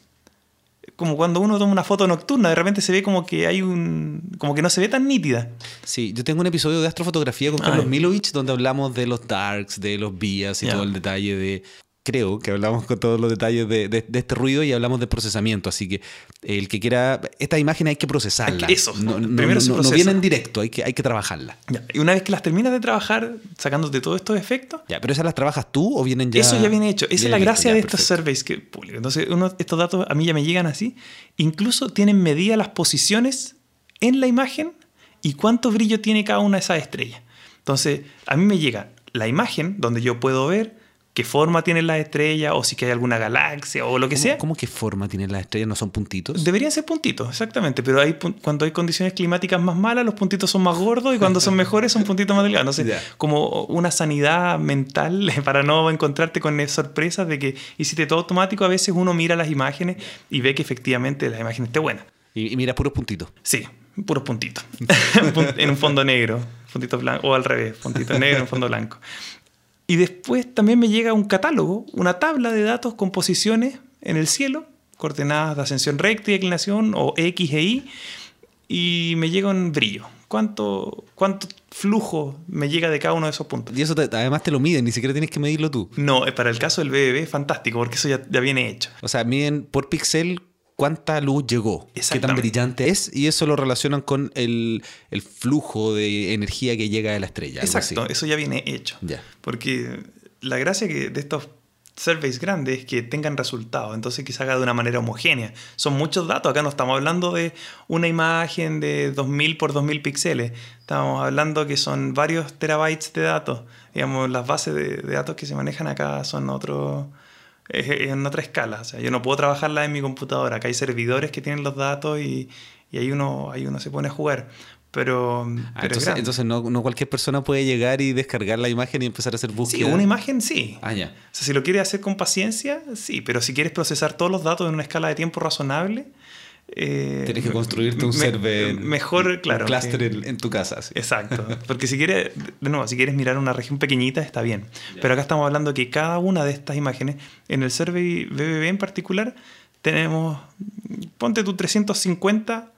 como cuando uno toma una foto nocturna, de repente se ve como que hay un. como que no se ve tan nítida. Sí, yo tengo un episodio de astrofotografía con Carlos Milovich donde hablamos de los darks, de los vías y todo el detalle de creo que hablamos con todos los detalles de, este ruido y hablamos de procesamiento. Así que el que quiera, esta imagen hay que procesarla. Eso, no, primero no, no, viene en directo, hay que, hay que trabajarla. Y una vez que las terminas de trabajar, sacándote todos estos efectos. Ya, pero esas las trabajas tú o vienen ya. Eso ya viene hecho. Esa es la gracia de estos surveys que publico. Entonces, estos datos a mí ya me llegan así. Incluso tienen medidas las posiciones en la imagen y cuánto brillo tiene cada una de esas estrellas. Entonces, a mí me llega la imagen donde yo puedo ver qué forma tienen las estrellas o si hay alguna galaxia o lo que sea. ¿Cómo qué forma tienen las estrellas? ¿No son puntitos? Deberían ser puntitos, exactamente. Pero hay, cuando hay condiciones climáticas más malas, los puntitos son más gordos y cuando son mejores son puntitos más delgados. No como una sanidad mental para no encontrarte con sorpresas de que hiciste todo automático. A veces uno mira las imágenes y ve que efectivamente la imagen esté buena. Y, mira puros puntitos. Sí, puros puntitos. en un fondo negro, puntito blanco, o al revés, puntito negro en fondo blanco. Y después también me llega un catálogo, una tabla de datos con posiciones en el cielo, coordenadas de ascensión recta y declinación, o X e Y, y me llega un brillo. ¿Cuánto, ¿Cuánto flujo me llega de cada uno de esos puntos? Y eso además te lo miden, ni siquiera tienes que medirlo tú. No, para el caso del BBB es fantástico, porque eso ya, ya viene hecho. O sea, miden por píxel cuánta luz llegó, qué tan brillante es, y eso lo relacionan con el, flujo de energía que llega de la estrella. Exacto, eso ya viene hecho. Porque la gracia que de estos surveys grandes es que tengan resultados, entonces que se haga de una manera homogénea. Son muchos datos, acá no estamos hablando de una imagen de 2000 por 2000 píxeles, estamos hablando que son varios terabytes de datos. Digamos, las bases de, de datos que se manejan acá son otros es en otra escala. O sea, yo no puedo trabajarla en mi computadora. Acá hay servidores que tienen los datos y, y ahí, uno, ahí uno se pone a jugar. Pero, ah, entonces, no, no, cualquier persona puede llegar y descargar la imagen y empezar a hacer búsqueda. Sí, una imagen sí. Ah, ya. O sea, si lo quieres hacer con paciencia, sí. Pero si quieres procesar todos los datos en una escala de tiempo razonable, eh, Tienes que construirte un server. Mejor, claro. Un cluster en, tu casa. Exacto. Porque si quieres, de nuevo, si quieres mirar una región pequeñita, está bien. Pero acá estamos hablando que cada una de estas imágenes, en el survey BBB en particular, tenemos, ponte tu 350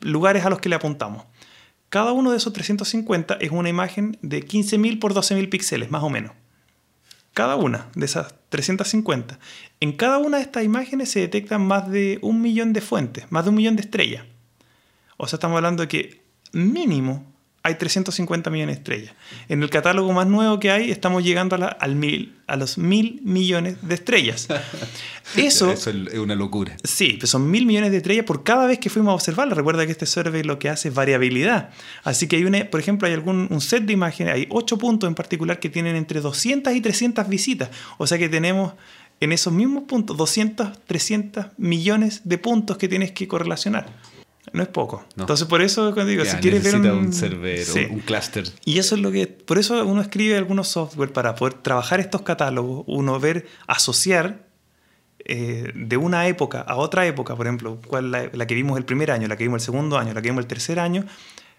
lugares a los que le apuntamos. Cada uno de esos 350 es una imagen de 15.000 por 12.000 píxeles, más o menos cada una de esas 350. En cada una de estas imágenes se detectan más de un millón de fuentes, más de un millón de estrellas. O sea, estamos hablando de que mínimo hay 350 millones de estrellas. En el catálogo más nuevo que hay, estamos llegando a, al mil, a los mil millones de estrellas. Eso, es una locura. Sí, pues son mil millones de estrellas por cada vez que fuimos a observarla. Recuerda que este survey lo que hace es variabilidad. Así que hay una, por ejemplo, hay algún un set de imágenes, hay ocho puntos en particular que tienen entre 200 y 300 visitas. O sea que tenemos en esos mismos puntos 200, 300 millones de puntos que tienes que correlacionar. No es poco. Entonces, por eso cuando digo, si quieres ver un, server un cluster. Y eso es lo que. Por eso uno escribe algunos software para poder trabajar estos catálogos, uno ver, asociar eh, de una época a otra época, por ejemplo, cuál la, la, que vimos el primer año, la que vimos el segundo año, la que vimos el tercer año,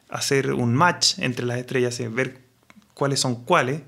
hacer un match entre las estrellas, ver cuáles son cuáles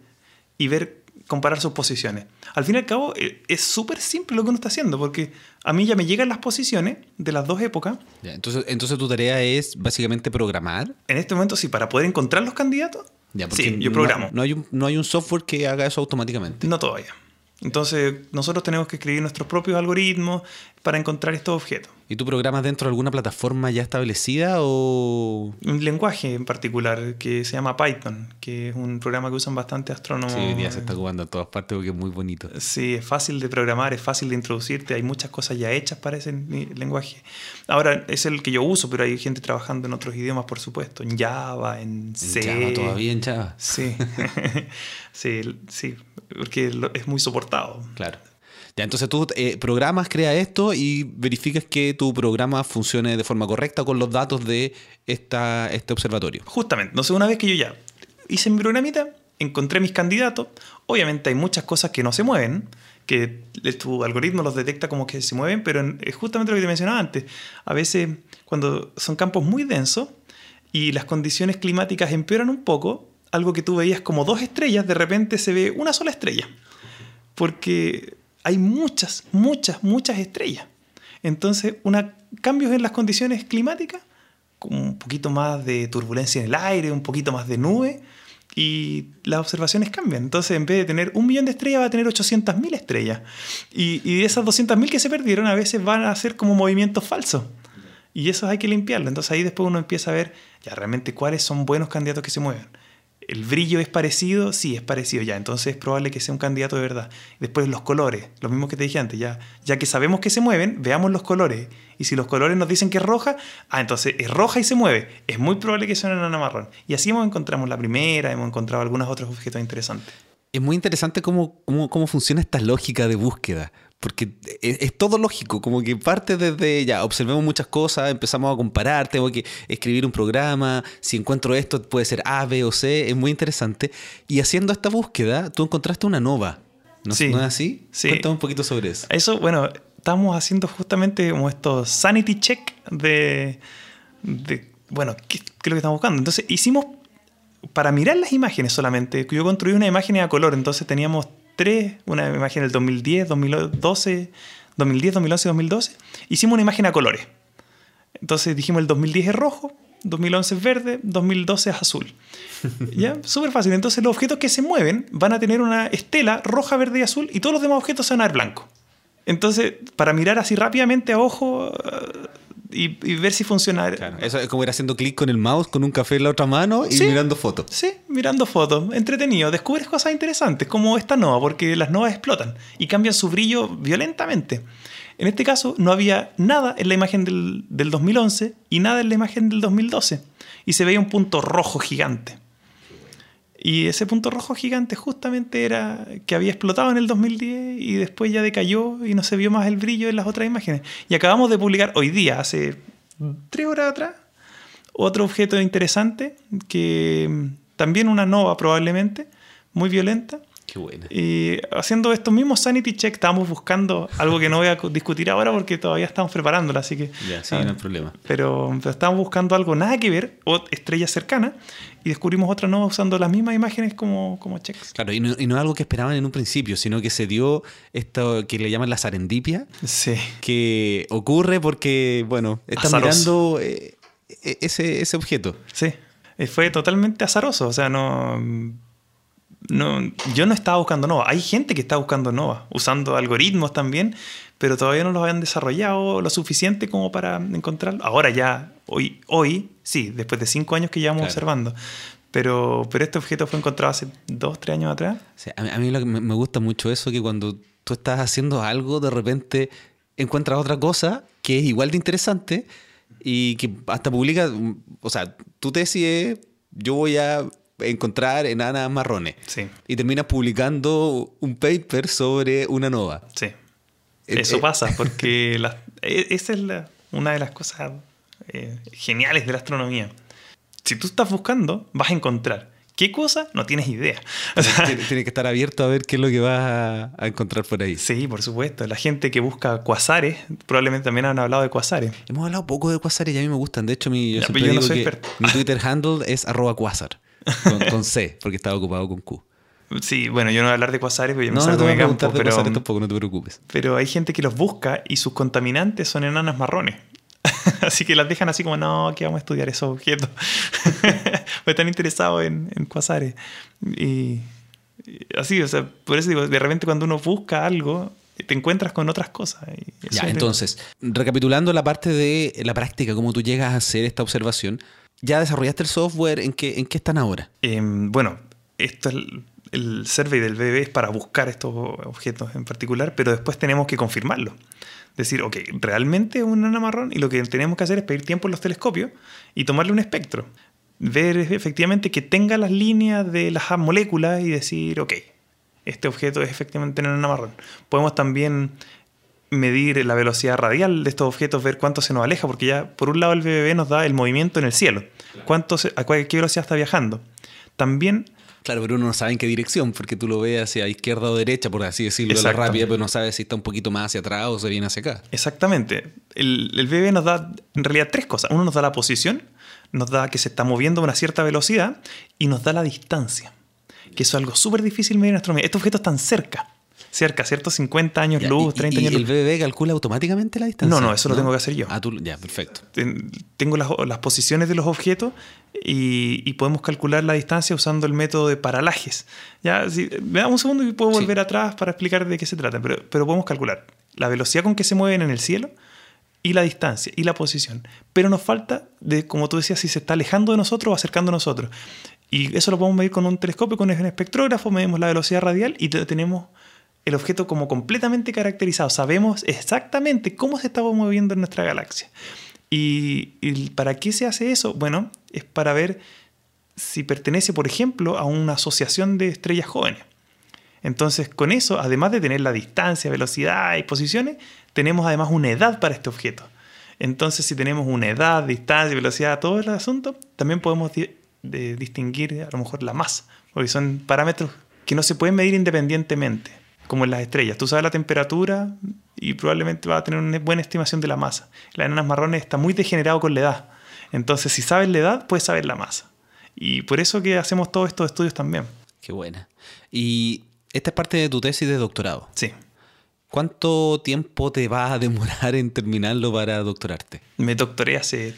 y ver comparar sus posiciones. Al fin y al cabo, eh, es súper simple lo que uno está haciendo, porque a mí ya me llegan las posiciones de las dos épocas. entonces, entonces tu tarea es básicamente programar. En este momento sí, para poder encontrar los candidatos. sí, yo programo. No, hay un, no hay un software que haga eso automáticamente. No todavía. Entonces, nosotros tenemos que escribir nuestros propios algoritmos para encontrar estos objetos. ¿Y tú programas dentro de alguna plataforma ya establecida o...? Un lenguaje en particular que se llama Python, que es un programa que usan bastante astrónomos. Sí, hoy día se está jugando en todas partes porque es muy bonito. Sí, es fácil de programar, es fácil de introducirte, hay muchas cosas ya hechas para ese lenguaje. Ahora, es el que yo uso, pero hay gente trabajando en otros idiomas, por supuesto, en Java, en C. En Java, todavía en Java. Sí, sí, sí, porque es muy soportado. Claro. Entonces tú eh, programas, crea esto y verificas que tu programa funcione de forma correcta con los datos de esta, este observatorio. Justamente. Entonces, una vez que yo ya hice mi programita, encontré mis candidatos, obviamente hay muchas cosas que no se mueven, que tu algoritmo los detecta como que se mueven, pero es justamente lo que te mencionaba antes. A veces, cuando son campos muy densos y las condiciones climáticas empeoran un poco, algo que tú veías como dos estrellas, de repente se ve una sola estrella. Porque hay muchas, muchas, muchas estrellas. Entonces, una, cambios en las condiciones climáticas, con un poquito más de turbulencia en el aire, un poquito más de nube, y las observaciones cambian. Entonces, en vez de tener un millón de estrellas, va a tener 800.000 estrellas. Y, y de esas 200.000 que se perdieron, a veces van a ser como movimientos falsos. Y eso hay que limpiarlo. Entonces ahí después uno empieza a ver ya realmente cuáles son buenos candidatos que se mueven. ¿El brillo es parecido? Sí, es parecido ya. Entonces es probable que sea un candidato de verdad. Después los colores, lo mismo que te dije antes. Ya, ya que sabemos que se mueven, veamos los colores. Y si los colores nos dicen que es roja, ah, entonces es roja y se mueve. Es muy probable que sea una enana marrón. Y así hemos encontramos la primera, hemos encontrado algunos otros objetos interesantes. Es muy interesante cómo, cómo, cómo funciona esta lógica de búsqueda porque es, todo lógico, como que parte desde, ya, observemos muchas cosas, empezamos a comparar, tengo que escribir un programa, si encuentro esto puede ser A, B o C, es muy interesante. Y haciendo esta búsqueda, tú encontraste una nova, ¿no, es así? Sí. Cuéntame un poquito sobre eso. Eso, bueno, estamos haciendo justamente como estos sanity check de, bueno, ¿qué, ¿qué, es lo que estamos buscando? Entonces hicimos, para mirar las imágenes solamente, yo construí una imagen a color, entonces teníamos tres, una imagen del 2010, 2012, 2010, 2011, 2012, hicimos una imagen a colores. Entonces dijimos el 2010 es rojo, 2011 es verde, 2012 es azul. ¿Ya? Súper fácil. Entonces los objetos que se mueven van a tener una estela roja, verde y azul y todos los demás objetos se van a ver blanco. Entonces, para mirar así rápidamente a ojo, y, ver si funciona. eso es como ir haciendo clic con el mouse, con un café en la otra mano y mirando fotos. Sí, mirando fotos. Entretenido. Descubres cosas interesantes, como esta nova, porque las novas explotan y cambian su brillo violentamente. En este caso, no había nada en la imagen del, del 2011 y nada en la imagen del 2012. Y se veía un punto rojo gigante. Y ese punto rojo gigante justamente era que había explotado en el 2010 y después ya decayó y no se vio más el brillo en las otras imágenes. Y acabamos de publicar hoy día, hace tres horas atrás, otro objeto interesante que también una nova probablemente, muy violenta, y haciendo estos mismos sanity check, estábamos buscando algo que no voy a discutir ahora porque todavía estamos preparándolo, así que. Ya, sí, no hay problema. Pero, pero, estábamos buscando algo nada que ver, o estrellas cercanas, y descubrimos otra nueva usando las mismas imágenes como, como checks. Claro, y no, y no es algo que esperaban en un principio, sino que se dio esto que le llaman la serendipia. Sí. Que ocurre porque, bueno, están mirando eh, e, ese, ese objeto. Sí. Fue totalmente azaroso, o sea, no no, yo no estaba buscando Nova. Hay gente que está buscando Nova, usando algoritmos también, pero todavía no los habían desarrollado lo suficiente como para encontrarlo. Ahora ya, hoy, hoy sí, después de cinco años que llevamos observando. Pero, pero este objeto fue encontrado hace dos, tres años atrás. a mí, me gusta mucho eso, que cuando tú estás haciendo algo, de repente encuentras otra cosa que es igual de interesante y que hasta publica, o sea, tu tesis es, yo voy a encontrar enanas marrones. Sí. Y terminas publicando un paper sobre una nova. Sí. Eh, Eso eh, pasa, porque e, esa es una de las cosas eh, geniales de la astronomía. Si tú estás buscando, vas a encontrar. ¿Qué cosa? No tienes idea. tienes que estar abierto a ver qué es lo que vas a, encontrar por ahí. Sí, por supuesto. La gente que busca cuasares, probablemente también han hablado de cuasares. Hemos hablado poco de cuasares y a mí me gustan. De hecho, mi, yo, no soy mi Twitter handle es arroba cuasar. Con, C, porque estaba ocupado con Q. Sí, bueno, yo no voy a hablar de cuasares porque yo no, me salgo no te campo, pero, tampoco, no te preocupes. Pero hay gente que los busca y sus contaminantes son enanas marrones. así que las dejan así como, no, que vamos a estudiar esos objetos. pues están interesados en, en cuasares. Y, así, o sea, por eso digo, de repente cuando uno busca algo, te encuentras con otras cosas. ya, entonces, recapitulando la parte de la práctica, cómo tú llegas a hacer esta observación, ¿Ya desarrollaste el software? ¿En qué, en qué están ahora? Em, bueno, esto es el, survey del BB es para buscar estos objetos en particular, pero después tenemos que confirmarlo. Decir, ok, realmente es un marrón y lo que tenemos que hacer es pedir tiempo en los telescopios y tomarle un espectro. Ver efectivamente que tenga las líneas de las moléculas y decir, ok, este objeto es efectivamente un marrón. Podemos también medir la velocidad radial de estos objetos, ver cuánto se nos aleja, porque ya por un lado el BBB nos da el movimiento en el cielo, cuánto a qué velocidad está viajando. También Claro, pero uno no sabe en qué dirección, porque tú lo ves hacia izquierda o derecha, por así decirlo, de la rápida, pero no sabes si está un poquito más hacia atrás o se viene hacia acá. Exactamente. El, el BB nos da en realidad tres cosas. Uno nos da la posición, nos da que se está moviendo a una cierta velocidad y nos da la distancia, que eso es algo súper difícil medir en astronomía. Estos objetos están cerca cerca, ¿cierto? 50 años luz, 30 años luz. ¿Y el BBB calcula automáticamente la distancia? No, no, eso lo tengo que hacer yo. Ah, tú, ya, perfecto. Tengo las, posiciones de los objetos y, podemos calcular la distancia usando el método de paralajes. Ya, si, me da un segundo y puedo volver atrás para explicar de qué se trata, pero, pero podemos calcular la velocidad con que se mueven en el cielo y la distancia y la posición. Pero nos falta de, como tú decías, si se está alejando de nosotros o acercando a nosotros. Y eso lo podemos medir con un telescopio, con un espectrógrafo, medimos la velocidad radial y tenemos el objeto como completamente caracterizado. Sabemos exactamente cómo se estaba moviendo en nuestra galaxia. ¿Y, para qué se hace eso? Bueno, es para ver si pertenece, por ejemplo, a una asociación de estrellas jóvenes. Entonces, con eso, además de tener la distancia, velocidad y posiciones, tenemos además una edad para este objeto. Entonces, si tenemos una edad, distancia, velocidad, todo el asunto, también podemos distinguir a lo mejor la masa, porque son parámetros que no se pueden medir independientemente como en las estrellas. Tú sabes la temperatura y probablemente vas a tener una buena estimación de la masa. Las enanas marrones está muy degenerado con la edad. Entonces, si sabes la edad, puedes saber la masa. Y por eso que hacemos todos estos estudios también. Qué buena. Y esta es parte de tu tesis de doctorado. Sí. ¿Cuánto tiempo te va a demorar en terminarlo para doctorarte? Me doctoré hace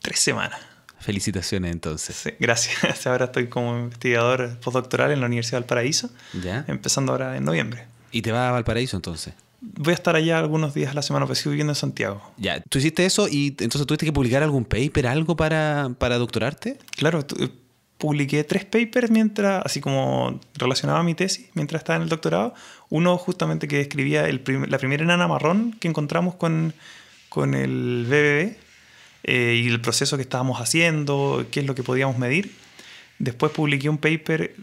tres semanas. Felicitaciones entonces. Sí, gracias. Ahora estoy como investigador postdoctoral en la Universidad de Valparaíso. ¿Ya? Empezando ahora en noviembre. ¿Y te vas a Valparaíso entonces? Voy a estar allá algunos días a la semana, pero sigo viviendo en Santiago. Ya, tú hiciste eso y entonces tuviste que publicar algún paper, algo para, para doctorarte? Claro, eh, publiqué tres papers mientras, así como relacionado a mi tesis, mientras estaba en el doctorado. Uno justamente que describía el la primera enana marrón que encontramos con, con el BBB, eh, y el proceso que estábamos haciendo, qué es lo que podíamos medir. Después publiqué un paper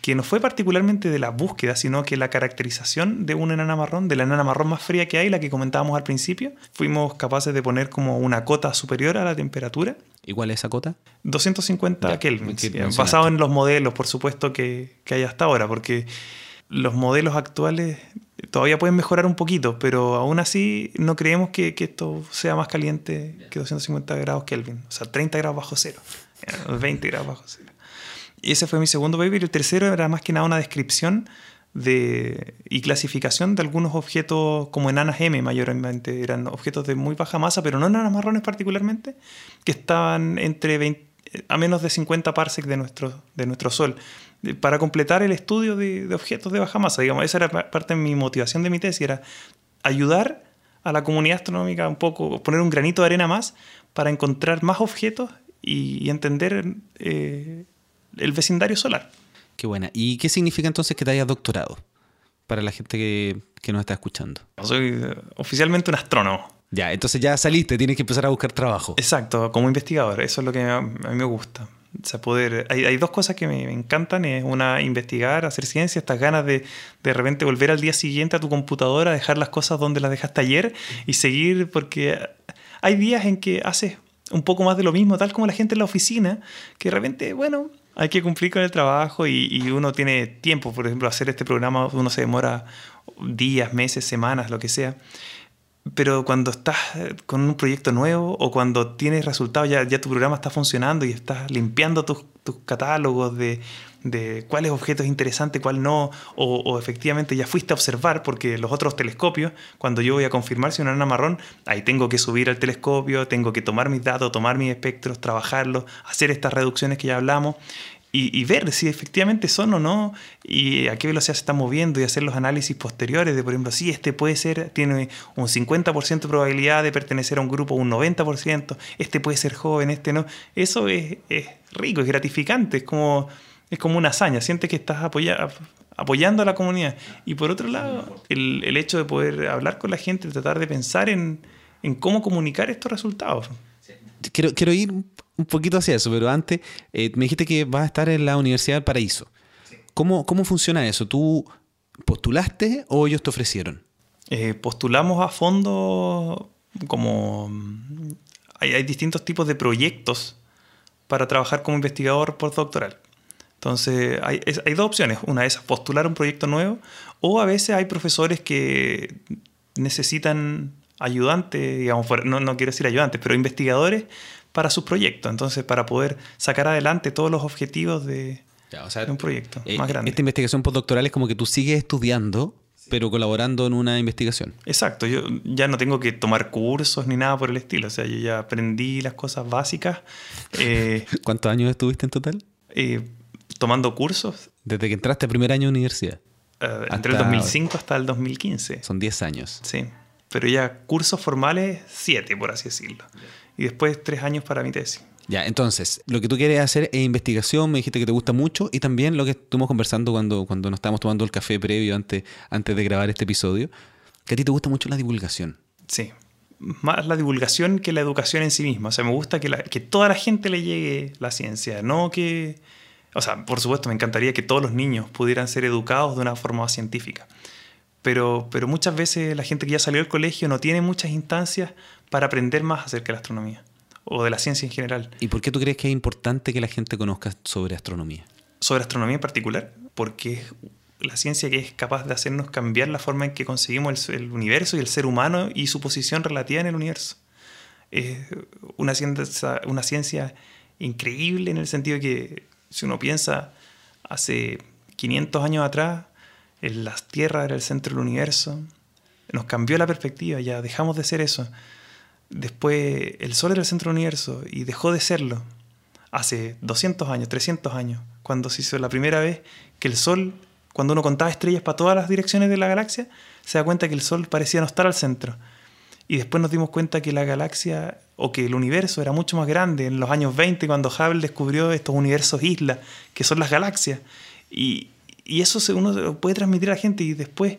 que no fue particularmente de la búsqueda, sino que la caracterización de una enana marrón, de la enana marrón más fría que hay, la que comentábamos al principio, fuimos capaces de poner como una cota superior a la temperatura. ¿Y cuál es esa cota? 250 Kelvin, basado en los modelos, por supuesto, que, que hay hasta ahora, porque los modelos actuales todavía pueden mejorar un poquito, pero aún así no creemos que, esto sea más caliente que 250 grados Kelvin. O sea, 30 grados bajo cero, 20 grados bajo cero. Y ese fue mi segundo paper. Y el tercero era más que nada una descripción de, y clasificación de algunos objetos como enanas M mayormente. Eran objetos de muy baja masa, pero no enanas marrones particularmente, que estaban entre a menos de 50 parsecs de nuestro, de nuestro Sol para completar el estudio de, objetos de baja masa. Digamos, esa era parte de mi motivación de mi tesis, era ayudar a la comunidad astronómica un poco, poner un granito de arena más para encontrar más objetos y, entender eh, el vecindario solar. Qué buena. ¿Y qué significa entonces que te hayas doctorado? Para la gente que, que nos está escuchando. Soy eh, oficialmente un astrónomo. Ya, entonces ya saliste, tienes que empezar a buscar trabajo. Exacto, como investigador, eso es lo que a mí me gusta poder, hay, dos cosas que me, encantan, es una investigar, hacer ciencia, estas ganas de de repente volver al día siguiente a tu computadora, dejar las cosas donde las dejaste ayer y seguir, porque hay días en que haces un poco más de lo mismo, tal como la gente en la oficina, que de repente, bueno, hay que cumplir con el trabajo y, y uno tiene tiempo, por ejemplo, hacer este programa, uno se demora días, meses, semanas, lo que sea pero cuando estás eh, con un proyecto nuevo o cuando tienes resultados, ya, tu programa está funcionando y estás limpiando tus, tus catálogos de, de cuál es objeto interesante, cuál no, o, o, efectivamente ya fuiste a observar, porque los otros telescopios, cuando yo voy a confirmar si una nana marrón, ahí tengo que subir al telescopio, tengo que tomar mis datos, tomar mis espectros, trabajarlos, hacer estas reducciones que ya hablamos, y, ver si efectivamente son o no y a qué velocidad se está moviendo y hacer los análisis posteriores de, por ejemplo, si este puede ser, tiene un 50% de probabilidad de pertenecer a un grupo, un 90%, este puede ser joven, este no. Eso es, rico, es gratificante, es como, es como una hazaña, sientes que estás apoyando a la comunidad. Y por otro lado, el, el, hecho de poder hablar con la gente, tratar de pensar en, en cómo comunicar estos resultados. Quiero, quiero ir un poquito hacia eso, pero antes eh, me dijiste que vas a estar en la Universidad del Paraíso. ¿Cómo, ¿Cómo funciona eso? ¿Tú postulaste o ellos te ofrecieron? Eh, postulamos a fondo como... Hay, hay, distintos tipos de proyectos para trabajar como investigador postdoctoral. Entonces, hay, hay, dos opciones. Una es postular un proyecto nuevo o a veces hay profesores que necesitan ayudantes, digamos, no, no quiero decir ayudantes, pero investigadores para sus proyectos. Entonces, para poder sacar adelante todos los objetivos de, un proyecto eh, más grande. Esta investigación postdoctoral es como que tú sigues estudiando pero colaborando en una investigación. Exacto, yo ya no tengo que tomar cursos ni nada por el estilo, o sea, yo ya aprendí las cosas básicas. Eh, ¿Cuántos años estuviste en total? Eh, tomando cursos. Desde que entraste primer año de universidad. Uh, entre el 2005 hasta el 2015. Son 10 años. Sí, pero ya cursos formales, 7 por así decirlo. Y después 3 años para mi tesis. Ya, entonces, lo que tú quieres hacer es investigación, me dijiste que te gusta mucho, y también lo que estuvimos conversando cuando, cuando nos estábamos tomando el café previo antes, antes de grabar este episodio, que a ti te gusta mucho la divulgación. Sí, más la divulgación que la educación en sí misma. O sea, me gusta que, la, que toda la gente le llegue la ciencia, no que... O sea, por supuesto, me encantaría que todos los niños pudieran ser educados de una forma científica. Pero, pero muchas veces la gente que ya salió del colegio no tiene muchas instancias para aprender más acerca de la astronomía o de la ciencia en general. ¿Y por qué tú crees que es importante que la gente conozca sobre astronomía? Sobre astronomía en particular, porque es la ciencia que es capaz de hacernos cambiar la forma en que conseguimos el, universo y el ser humano y su posición relativa en el universo. Es una ciencia, una ciencia increíble en el sentido de que si uno piensa hace 500 años atrás, en las tierras era el centro del universo, nos cambió la perspectiva, ya dejamos de ser eso Después el Sol era el centro del universo y dejó de serlo hace 200 años, 300 años, cuando se hizo la primera vez que el Sol, cuando uno contaba estrellas para todas las direcciones de la galaxia, se da cuenta que el Sol parecía no estar al centro. Y después nos dimos cuenta que la galaxia o que el universo era mucho más grande en los años 20 cuando Hubble descubrió estos universos islas, que son las galaxias. Y, eso uno puede transmitir a la gente y después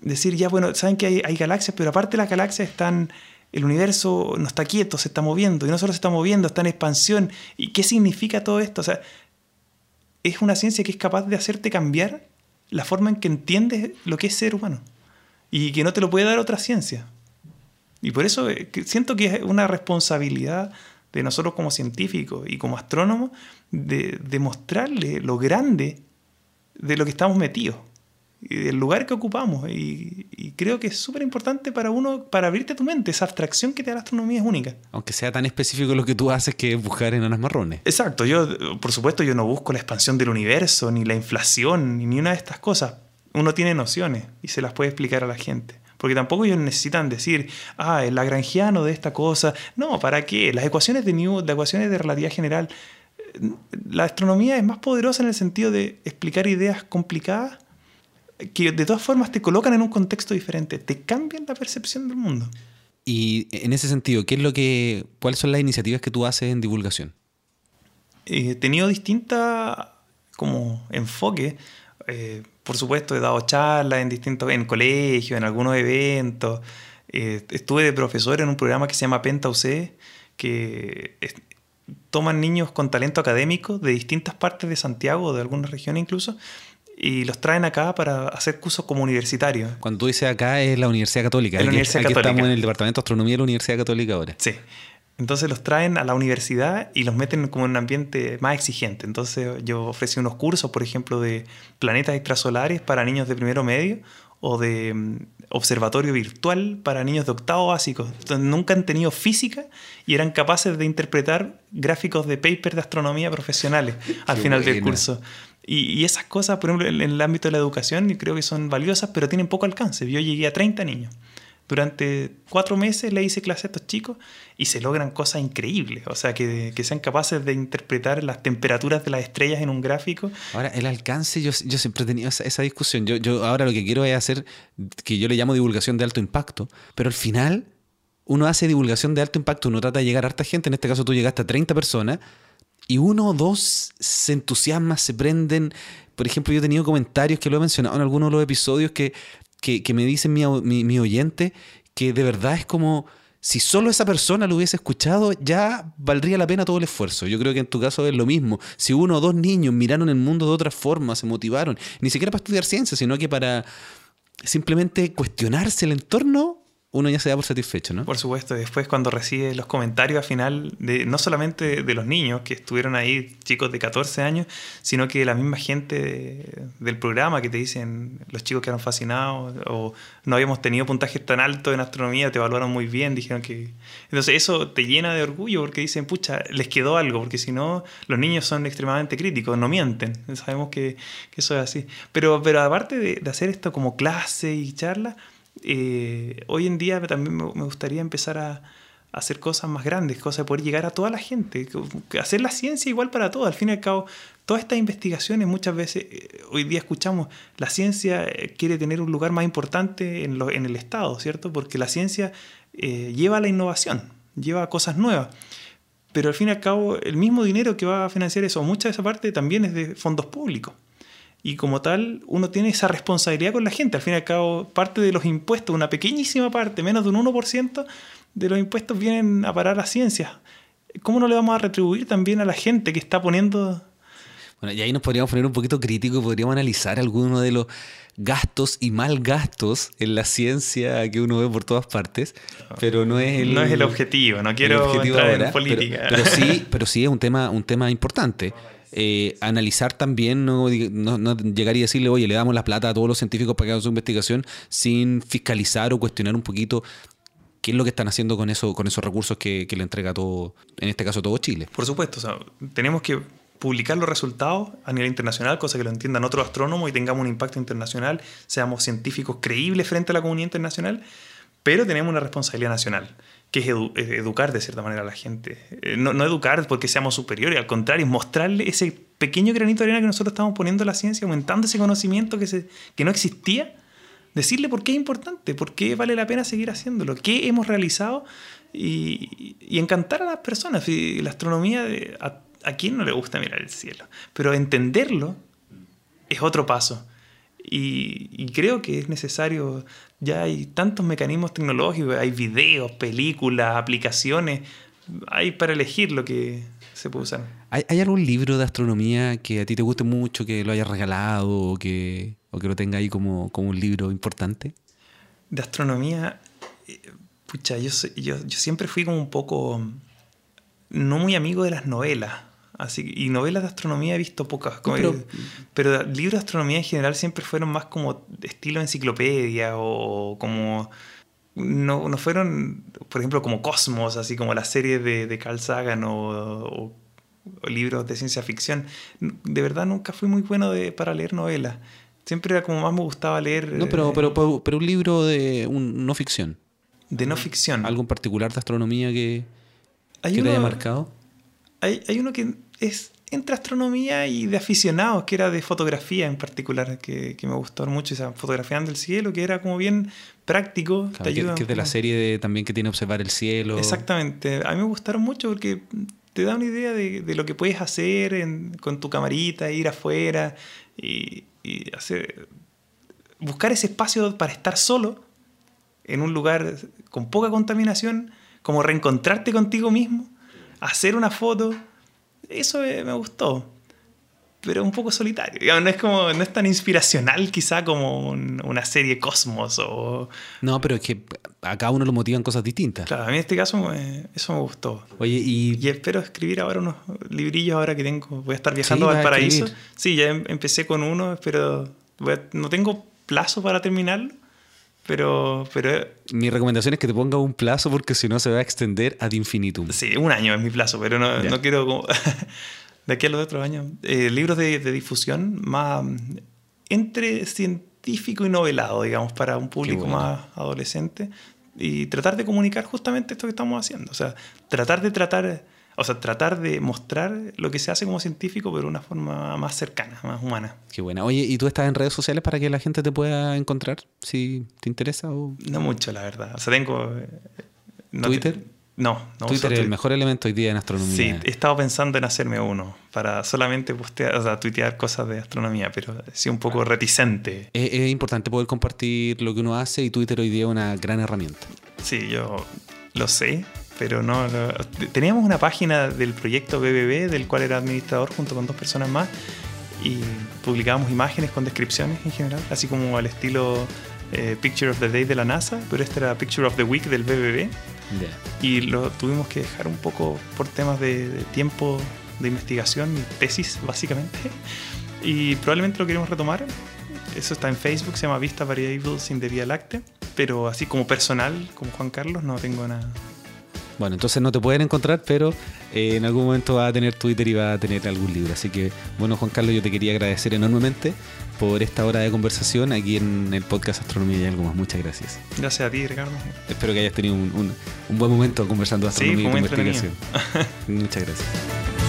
decir, ya bueno, saben que hay, hay galaxias, pero aparte las galaxias están el universo no está quieto, se está moviendo, y no solo se está moviendo, está en expansión. ¿Y qué significa todo esto? O sea, es una ciencia que es capaz de hacerte cambiar la forma en que entiendes lo que es ser humano, y que no te lo puede dar otra ciencia. Y por eso eh, siento que es una responsabilidad de nosotros como científicos y como astrónomos de demostrarle lo grande de lo que estamos metidos el lugar que ocupamos. Y, creo que es súper importante para uno, para abrirte tu mente. Esa abstracción que te da la astronomía es única. Aunque sea tan específico lo que tú haces que es buscar enanas marrones. Exacto. Yo, por supuesto, yo no busco la expansión del universo, ni la inflación, ni una de estas cosas. Uno tiene nociones y se las puede explicar a la gente. Porque tampoco ellos necesitan decir, ah, el lagrangiano de esta cosa. No, ¿para qué? Las ecuaciones de Newton, las ecuaciones de relatividad general. La astronomía es más poderosa en el sentido de explicar ideas complicadas que de todas formas te colocan en un contexto diferente, te cambian la percepción del mundo. Y en ese sentido, ¿qué es lo que, ¿cuáles son las iniciativas que tú haces en divulgación? Eh, he tenido distintas como enfoques. Eh, por supuesto, he dado charlas en distintos, en colegios, en algunos eventos. Eh, estuve de profesor en un programa que se llama Penta UC, que toman niños con talento académico de distintas partes de Santiago, de alguna región incluso, y los traen acá para hacer cursos como universitarios. Cuando tú dices acá es la Universidad Católica. la Universidad Católica. estamos en el Departamento de Astronomía de la Universidad Católica ahora. Sí. Entonces los traen a la universidad y los meten como en un ambiente más exigente. Entonces yo ofrecí unos cursos, por ejemplo, de planetas extrasolares para niños de primero medio o de mm, observatorio virtual para niños de octavo básico. Entonces, nunca han tenido física y eran capaces de interpretar gráficos de paper de astronomía profesionales al final del curso. Y, esas cosas, por ejemplo, en, el ámbito de la educación, creo que son valiosas, pero tienen poco alcance. Yo llegué a 30 niños. Durante cuatro meses le hice clase a estos chicos y se logran cosas increíbles. O sea, que, que sean capaces de interpretar las temperaturas de las estrellas en un gráfico. Ahora, el alcance, yo, siempre he tenido esa, esa, discusión. Yo, yo ahora lo que quiero es hacer, que yo le llamo divulgación de alto impacto, pero al final uno hace divulgación de alto impacto, uno trata de llegar a harta gente, en este caso tú llegaste a 30 personas, y uno o dos se entusiasman, se prenden. Por ejemplo, yo he tenido comentarios que lo he mencionado en algunos de los episodios que, que, me dicen mi, mi, oyente que de verdad es como si solo esa persona lo hubiese escuchado, ya valdría la pena todo el esfuerzo. Yo creo que en tu caso es lo mismo. Si uno o dos niños miraron el mundo de otra forma, se motivaron, ni siquiera para estudiar ciencia, sino que para simplemente cuestionarse el entorno, uno ya se da por satisfecho, ¿no? Por supuesto, después cuando recibe los comentarios al final, no solamente de los niños que estuvieron ahí, chicos de 14 años, sino que la misma gente del programa que te dicen, los chicos quedaron fascinados o no habíamos tenido puntajes tan altos en astronomía, te evaluaron muy bien, dijeron que... Entonces eso te llena de orgullo porque dicen, pucha, les quedó algo, porque si no, los niños son extremadamente críticos, no mienten, sabemos que, eso es así. Pero, pero aparte de hacer esto como clase y charla, eh, hoy en día también me gustaría empezar a, hacer cosas más grandes, cosas de poder llegar a toda la gente, hacer la ciencia igual para todos. Al fin y al cabo, todas estas investigaciones muchas veces, eh, hoy día escuchamos, la ciencia eh, quiere tener un lugar más importante en, el Estado, ¿cierto? Porque la ciencia lleva a la innovación, lleva a cosas nuevas. Pero al fin y al cabo, el mismo dinero que va a financiar eso, mucha de esa parte también es de fondos públicos y como tal uno tiene esa responsabilidad con la gente. Al fin y al cabo, parte de los impuestos, una pequeñísima parte, menos de un 1% de los impuestos vienen a parar a ciencias. ¿Cómo no le vamos a retribuir también a la gente que está poniendo... Bueno, y ahí nos podríamos poner un poquito crítico, podríamos analizar algunos de los gastos y mal gastos en la ciencia que uno ve por todas partes, pero no es el, no es el objetivo, no quiero entrar en política. Pero, sí, pero sí es un tema, un tema importante. Eh, analizar también, no, no, llegar y decirle, oye, le damos la plata a todos los científicos para que hagan su investigación sin fiscalizar o cuestionar un poquito qué es lo que están haciendo con, eso, con esos recursos que, le entrega todo, en este caso todo Chile. Por supuesto, tenemos que publicar los resultados a nivel internacional, cosa que lo entiendan otros astrónomos y tengamos un impacto internacional, seamos científicos creíbles frente a la comunidad internacional, pero tenemos una responsabilidad nacional que es educar de cierta manera a la gente. Eh, no, educar porque seamos superiores, al contrario, mostrarle ese pequeño granito de arena que nosotros estamos poniendo en la ciencia, aumentando ese conocimiento que, se, que no existía, decirle por qué es importante, por qué vale la pena seguir haciéndolo, qué hemos realizado y, encantar a las personas. Y la astronomía, a, a quién no le gusta mirar el cielo, pero entenderlo es otro paso. Y, creo que es necesario, ya hay tantos mecanismos tecnológicos, hay videos, películas, aplicaciones, hay para elegir lo que se puede usar. ¿Hay, algún libro de astronomía que a ti te guste mucho, que lo hayas regalado o que, o que lo tenga ahí como, como un libro importante? De astronomía, eh, pucha, yo, yo, yo siempre fui como un poco, no muy amigo de las novelas. Así, y novelas de astronomía he visto pocas. pero, libros de astronomía en general siempre fueron más como estilo enciclopedia o como... No, no fueron, por ejemplo, como Cosmos, así como la serie de, de Carl Sagan o, libros de ciencia ficción. De verdad nunca fui muy bueno de, para leer novelas. Siempre era como más me gustaba leer... No, pero, pero, pero, un libro de un, no ficción. De no ficción. ¿Algo en particular de astronomía que, que te haya marcado? Hay, hay uno que es entre astronomía y de aficionados, que era de fotografía en particular, que, me gustó mucho, esa fotografiando el cielo, que era como bien práctico. te ayuda que, es de la serie también que tiene observar el cielo. Exactamente, a mí me gustaron mucho porque te da una idea de, lo que puedes hacer con tu camarita, ir afuera y, y hacer, buscar ese espacio para estar solo en un lugar con poca contaminación, como reencontrarte contigo mismo, hacer una foto eso me gustó. Pero un poco solitario. no, es como, no es tan inspiracional quizá como una serie Cosmos o... No, pero es que a cada uno lo motivan cosas distintas. Claro, a mí en este caso eso me gustó. Oye, y... Y espero escribir ahora unos librillos ahora que tengo. Voy a estar viajando al paraíso. Sí, ya em, empecé con uno, pero no tengo plazo para terminarlo. Pero, pero... Mi recomendación es que te ponga un plazo porque si no se va a extender ad infinitum. Sí, un año es mi plazo, pero no, no quiero como... de aquí a los otros años. Eh, libros de, de, difusión más entre científico y novelado, digamos, para un público más adolescente. Y tratar de comunicar justamente esto que estamos haciendo. O sea, tratar de tratar o sea, tratar de mostrar lo que se hace como científico, pero de una forma más cercana, más humana. Qué buena. Oye, ¿y tú estás en redes sociales para que la gente te pueda encontrar si te interesa? O... No mucho, la verdad. O sea, tengo... Eh, ¿Twitter? No, no Twitter es el mejor elemento hoy día en astronomía. Sí, he estado pensando en hacerme uno para solamente postear, o sea, tuitear cosas de astronomía, pero sí un poco reticente. Es, es, importante poder compartir lo que uno hace y Twitter hoy día es una gran herramienta. Sí, yo lo sé, pero no, Teníamos una página del proyecto BBB, del cual era administrador junto con dos personas más, y publicábamos imágenes con descripciones en general, así como al estilo eh, Picture of the Day de la NASA, pero este era Picture of the Week del BBB. Y lo tuvimos que dejar un poco por temas de, de tiempo de investigación, tesis básicamente. Y probablemente lo queremos retomar. Eso está en Facebook, se llama Vista Variables in the Vía Láctea. Pero así como personal, como Juan Carlos, no tengo nada. Bueno, entonces no te pueden encontrar, pero eh, en algún momento va a tener Twitter y va a tener algún libro. Así que, bueno, Juan Carlos, yo te quería agradecer enormemente por esta hora de conversación aquí en el podcast Astronomía y algo más. Muchas gracias. Gracias a ti, Ricardo. Espero que hayas tenido un, buen momento conversando astronomía y investigación. Muchas gracias.